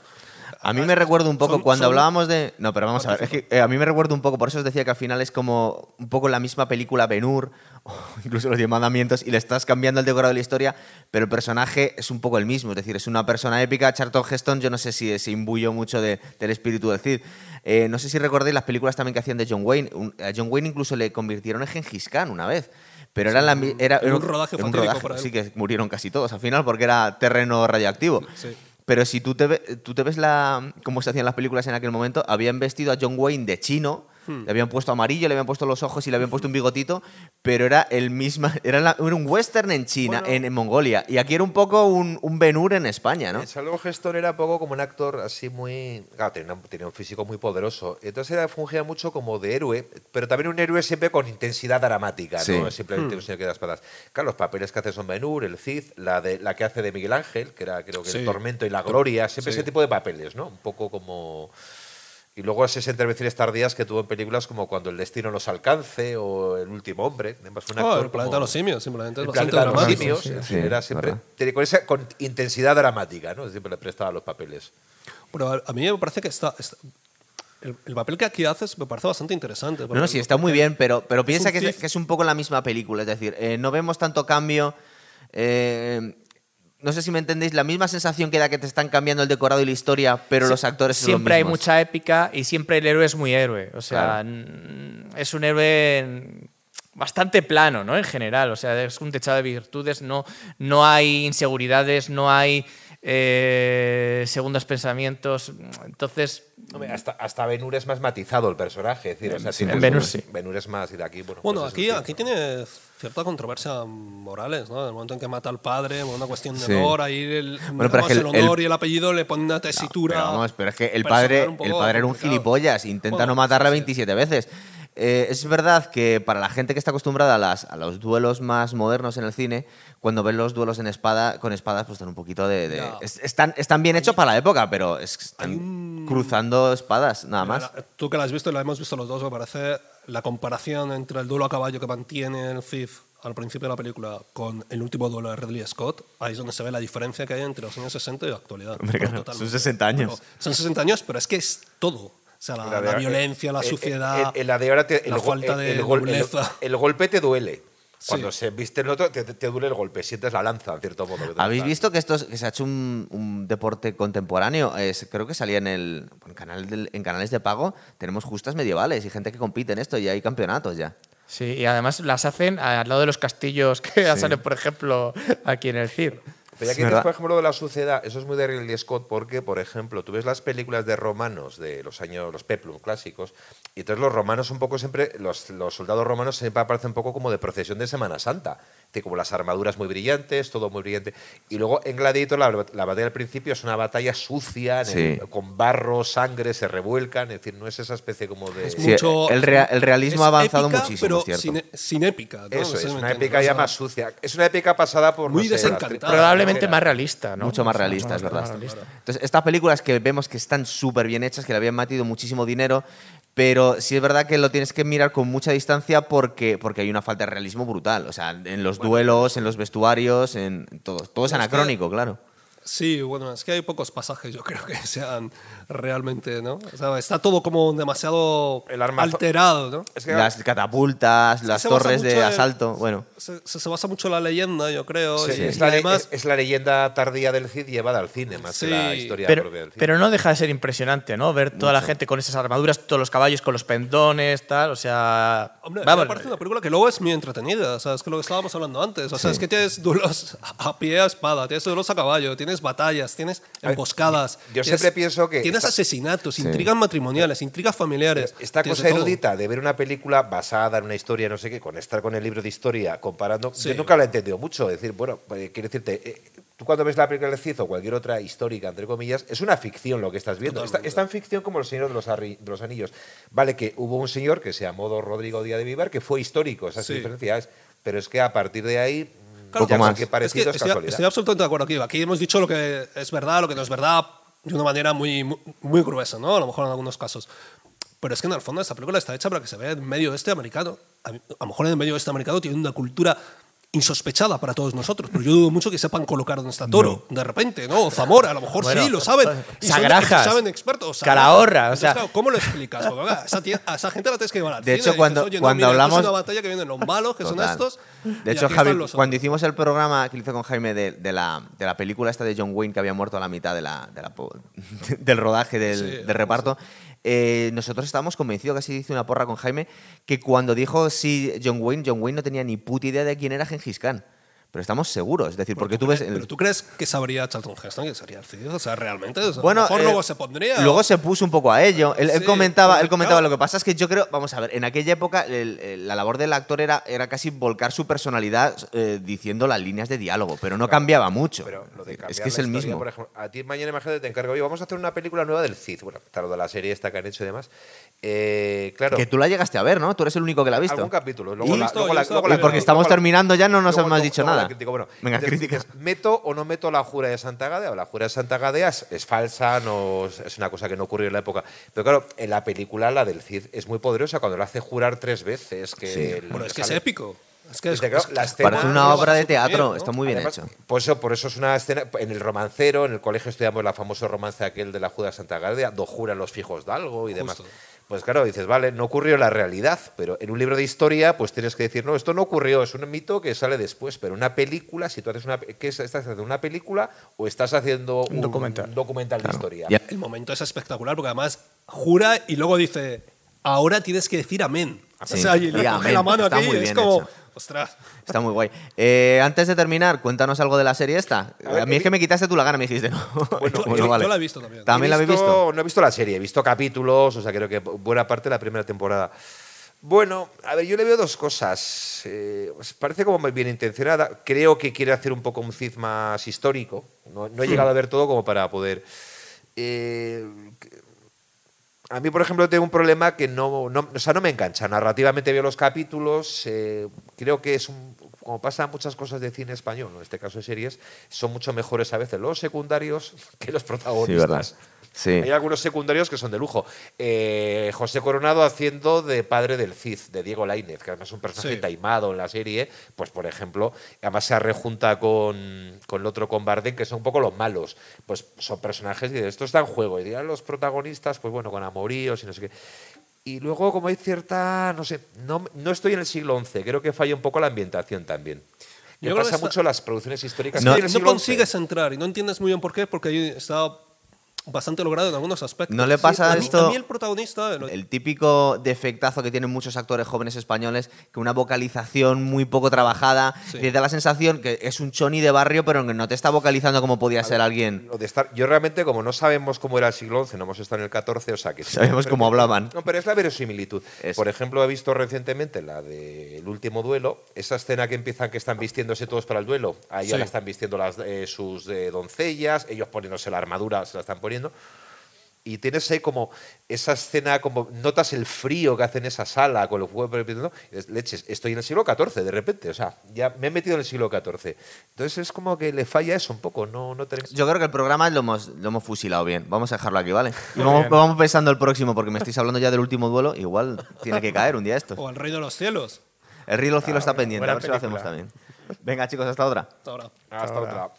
A mí me recuerda un poco Son- cuando son- hablábamos de. No, pero vamos a ver. Es que eh, a mí me recuerda un poco, por eso os decía que al final es como un poco la misma película Ben-Hur, o incluso los Diez Mandamientos, y le estás cambiando el decorado de la historia, pero el personaje es un poco el mismo. Es decir, es una persona épica. Charlton Heston, yo no sé si se imbuyó mucho de- del espíritu del Cid. Eh, no sé si recordáis las películas también que hacían de John Wayne. A John Wayne incluso le convirtieron en Gengis Khan una vez. Pero era, la, era, era un rodaje en un rodaje, para él. sí, que murieron casi todos al final porque era terreno radioactivo. Sí. Pero si tú te, ve- tú te ves la, cómo se hacían las películas en aquel momento, habían vestido a John Wayne de chino, Hmm. le habían puesto amarillo, le habían puesto los ojos y le habían puesto un bigotito, pero era el misma, era, la- era un western en China, Bueno. en, en Mongolia. Y aquí era un poco un, un Ben-Hur en España, ¿no? Salvo Gestor era poco como un actor así muy. Claro, tenía, un- tenía un físico muy poderoso. Entonces era, fungía mucho como de héroe, pero también un héroe siempre con intensidad dramática, Sí. no simplemente un señor que da espadas. Claro, los papeles que hace son Ben-Hur, el Cid, la, de, la que hace de Miguel Ángel, que era creo que Sí. el Tormento y la Gloria, siempre Sí. ese tipo de papeles, ¿no? Un poco como. Y luego esas intervenciones tardías que tuvo en películas como Cuando el destino nos alcance o El último hombre. Además, fue un Oh, el planeta como- de los simios, simplemente. el planeta de los simios, sí, sí, era siempre verdad. con esa con intensidad dramática, ¿no? Siempre le prestaba los papeles. Pero a- a mí me parece que está. está- el, el papel que aquí haces me parece bastante interesante. No, no, sí, está muy bien, pero, pero piensa es, que es un poco la misma película. Es decir, eh, no vemos tanto cambio. eh, no sé si me entendéis, la misma sensación que da que te están cambiando el decorado y la historia, pero los actores son los Siempre hay mucha épica y siempre el héroe es muy héroe. O sea, Claro. es un héroe bastante plano, ¿no? En general. O sea, es un techado de virtudes. No, no hay inseguridades, no hay eh, segundos pensamientos. Entonces, Hombre, hasta, hasta es más matizado el personaje. Es decir, o sea, tiene- en Ben-Hur sí. Ben-Hur es más y de aquí, bueno. Bueno, pues aquí, aquí tiene cierta controversia morales, ¿no? El momento en que mata al padre, una cuestión de Sí. honor, ahí el, Bueno, pero es que el, el- honor el- y el apellido le ponen una tesitura. Pero vamos, pero es que el padre, un el padre era un gilipollas, intenta Bueno, no matarla sí, sí. 27 veces. Eh, es verdad que para la gente que está acostumbrada a, las, a los duelos más modernos en el cine, cuando ven los duelos en espada, con espadas, pues dan un poquito de. de- Ya. es- están, están bien hechos para la época, pero están cruzando espadas, nada más. Tú que la has visto y la hemos visto los dos, me parece la comparación entre el duelo a caballo que mantiene el Thief al principio de la película con el último duelo de Ridley Scott, ahí es donde se ve la diferencia que hay entre los años 60 y la actualidad. Claro, son 60 años. Pero son 60 años, pero es que es todo. O sea, la, La de- la violencia, la eh, eh, suciedad, eh, la falta el- de el- nobleza. el golpe te duele. Sí. Cuando se viste el otro, te, te duele el golpe, sientes la lanza, en cierto modo. ¿Habéis visto que esto es- que se ha hecho un, un deporte contemporáneo? Es- creo que salía en el en, canal del- en canales de pago. Tenemos justas medievales y gente que compite en esto y hay campeonatos ya. sí, y además las hacen al lado de los castillos que salen, por ejemplo, aquí en el CIR. Pero ya que dices, por ejemplo, lo de la suciedad, eso es muy de Ridley Scott porque, por ejemplo, tú ves las películas de romanos de los años, los peplum clásicos, y entonces los romanos un poco siempre, los, los soldados romanos siempre aparecen un poco como de procesión de Semana Santa. Decir, como las armaduras muy brillantes, todo muy brillante. Y luego en Gladiator, la, la batalla al principio es una batalla sucia, en el- Sí. con barro, sangre, se revuelcan, es decir, no es esa especie como de... Es Sí, mucho- el rea- el realismo ha avanzado épica, muchísimo, pero. Sin, sin épica. ¿no? Eso No sé es, una épica ya más sucia. Es una épica pasada por... Muy no sé, la- desencantada. Probablemente más realista, ¿no? Mucho más realista, es verdad. realista. Entonces, estas películas que vemos que están súper bien hechas, que le habían metido muchísimo dinero, pero sí es verdad que lo tienes que mirar con mucha distancia porque, porque hay una falta de realismo brutal. O sea, en los duelos, en los vestuarios, en todo. Todo es anacrónico, claro. Sí, bueno, es que hay pocos pasajes, yo creo que sean realmente, ¿no? O sea, está todo como demasiado El armazo- alterado, ¿no? Es que Las catapultas, las torres de mucho en- asalto. Bueno, Se, se- basa mucho en la leyenda, yo creo. Sí, y, es, y la, le- además, es- es la leyenda tardía del Cid llevada al cine, más Sí, que la historia Pero, propia del cine. pero no deja de ser impresionante, ¿no? Ver toda la gente con esas armaduras, todos los caballos con los pendones, tal. O sea. Hombre, vamos, me parece una película que luego es muy entretenida. O sea, es que lo que estábamos hablando antes. O sea, es que tienes duelos a pie a espada, tienes duelos a caballo, tienes batallas, tienes emboscadas. yo tienes- siempre pienso que Tienes esta- asesinatos, intrigas matrimoniales, intrigas familiares. Esta tienes cosa de erudita de ver una película basada en una historia, no sé qué, con estar con el libro de historia comparando, Sí. yo nunca la he entendido mucho. Es decir, bueno, pues, quiero decirte, eh, tú cuando ves la película Cid o cualquier otra histórica, entre comillas, es una ficción lo que estás viendo. Está-. Es tan ficción como El Señor de los, Arri- de los Anillos. Vale, que hubo un señor que se llamó Rodrigo Díaz de Vivar que fue histórico, esas Sí. diferencias, pero es que a partir de ahí, Claro, Poco más. Es que parecido es, estoy, casualidad. estoy absolutamente de acuerdo aquí. Aquí hemos dicho lo que es verdad, lo que no es verdad, de una manera muy, muy, muy gruesa, ¿no? A lo mejor en algunos casos. Pero es que en el fondo esta película está hecha para que se vea en medio oeste americano. A, lo mejor en el medio oeste americano tiene una cultura insospechada para todos nosotros, pero yo dudo mucho que sepan colocar dónde está Toro, de repente, ¿no? O Zamora, a lo mejor Bueno, sí, lo saben. Y son- Sagrajas, y saben expertos. Calahorra, o sea- claro, ¿Cómo lo explicas? Porque, esa, tía- a esa gente la tienes que llevar al De hecho, y dices, cuando- "Oye, no, cuando mira, hablamos- Es una batalla que vienen los malos, que son estos. De y hecho, Javi, cuando otros". hicimos el programa que hice con Jaime de, de la, de la película esta de John Wayne que había muerto a la mitad de la, de la po- del rodaje del, Sí, del reparto, eh, nosotros estábamos convencidos, casi hice una porra con Jaime, que cuando dijo sí John Wayne, John Wayne no tenía ni puta idea de quién era Gengis Khan. Pero estamos seguros, es decir, porque tú ves... el- Pero tú crees que sabría Charlton Heston que sería el Cid? O sea, realmente. O sea, Bueno, a lo mejor eh, luego se pondría. Luego se puso un poco a ello. Él, comentaba, pero él comentaba claro. lo que pasa es que yo creo, vamos a ver, en aquella época el- el- la labor del actor era, era casi volcar su personalidad eh, diciendo las líneas de diálogo, pero no cambiaba mucho. Pero lo de es que es el mismo. Por ejemplo, a ti mañana imagínate te encargo yo, vamos a hacer una película nueva del Cid. Bueno, de la serie esta que han hecho y demás. Eh, claro. Que tú la llegaste a ver, ¿no? Tú eres el único que la ha visto. Algún capítulo. ¿Y? Luego la, visto, luego yo la- luego la Y porque estamos la- terminando ya no nos luego- has dicho nada. Bueno, Venga, entonces críticas. dices, ¿meto o no meto la jura de Santa Gadea? O la jura de Santa Gadea es, es falsa, no, es- una cosa que no ocurrió en la época. Pero claro, en la película, la del Cid, es muy poderosa cuando la hace jurar tres veces. Que el- Bueno, es que es épico. Es que es, la escena- Parece una obra de teatro, ¿no? está muy bien Además, hecho. Por eso, por eso es una escena. En el romancero, en el colegio estudiamos el famoso romance aquel de la Juda Santa Gadea, do juran los fijos de algo y demás. Pues claro, dices, vale, no ocurrió la realidad, pero en un libro de historia, pues tienes que decir, no, esto no ocurrió, es un mito que sale después, pero una película, si tú haces una. ¿qué es- ¿Estás haciendo una película o estás haciendo un, documental. un documental de historia? Ya. El momento es espectacular porque además jura y luego dice, ahora tienes que decir amén. Sí. O sea, y le Y coge amén. la mano Está aquí muy y es bien como, hecho. Ostras. Está muy guay. Eh, antes de terminar, cuéntanos algo de la serie esta. A ver, A mí es que vi- me quitaste tú la gana, me dijiste no. Yo- Bueno, yo- vale. yo la he visto también. ¿También He la habéis visto? No he visto la serie, he visto capítulos, o sea, creo que buena parte de la primera temporada. Bueno, a ver, yo le veo dos cosas. Eh, parece como muy bien intencionada. Creo que quiere hacer un poco un Cid más histórico. No, no he llegado a ver todo como para poder. Eh, a mí, por ejemplo, tengo un problema que no, no, o sea, no me engancha. Narrativamente veo los capítulos. eh, creo que es un. Como pasa en muchas cosas de cine español, en este caso de series, son mucho mejores a veces los secundarios que los protagonistas. Sí, verdad. Sí. Hay algunos secundarios que son de lujo. Eh, José Coronado haciendo de padre del Cid, de Diego Lainez, que además es un personaje Sí. taimado en la serie. Pues, por ejemplo, además se rejunta con, con el otro, con Bardem, que son un poco los malos. Pues son personajes y esto está en juego. Y dirán los protagonistas, pues bueno, con amoríos y no sé qué. Y luego, como hay cierta, no sé, no, no estoy en el siglo XI, creo que falla un poco la ambientación también. Me Yo creo que pasa está- mucho en las producciones históricas. No- XI. consigues entrar y no entiendes muy bien por qué, porque ahí está bastante logrado en algunos aspectos. ¿No le pasa a mí- esto- A mí el protagonista... el- El típico defectazo que tienen muchos actores jóvenes españoles, que una vocalización muy poco trabajada, Sí. te da la sensación que es un choni de barrio, pero que no te está vocalizando como podía ser alguien. Lo de estar, yo realmente, como no sabemos cómo era el siglo XI, no hemos estado en el XIV, o sea que sí, Sabemos pero- cómo hablaban. No, pero es la verosimilitud. Es- Por ejemplo, he visto recientemente la del último duelo, esa escena que empiezan que están vistiéndose todos para el duelo. Ahí Sí. ahora están vistiendo las, eh, sus eh, doncellas, ellos poniéndose la armadura, se la están poniendo. Y tienes ahí como esa escena, como notas el frío que hace en esa sala con los dices, leches, estoy en el siglo XIV de repente, o sea, ya me he metido en el siglo XIV. Entonces es como que le falla eso un poco, no, no tenemos... Yo creo que el programa lo hemos, lo hemos fusilado bien. Vamos a dejarlo aquí, ¿vale? Y vamos, vamos pensando el próximo, porque me estáis hablando ya del último duelo. Igual tiene que caer un día esto. O El Rey de los Cielos. El río de los cielos está pendiente, a ver si lo hacemos película. también. Venga, chicos, hasta otra. Hasta ahora. Hasta otra.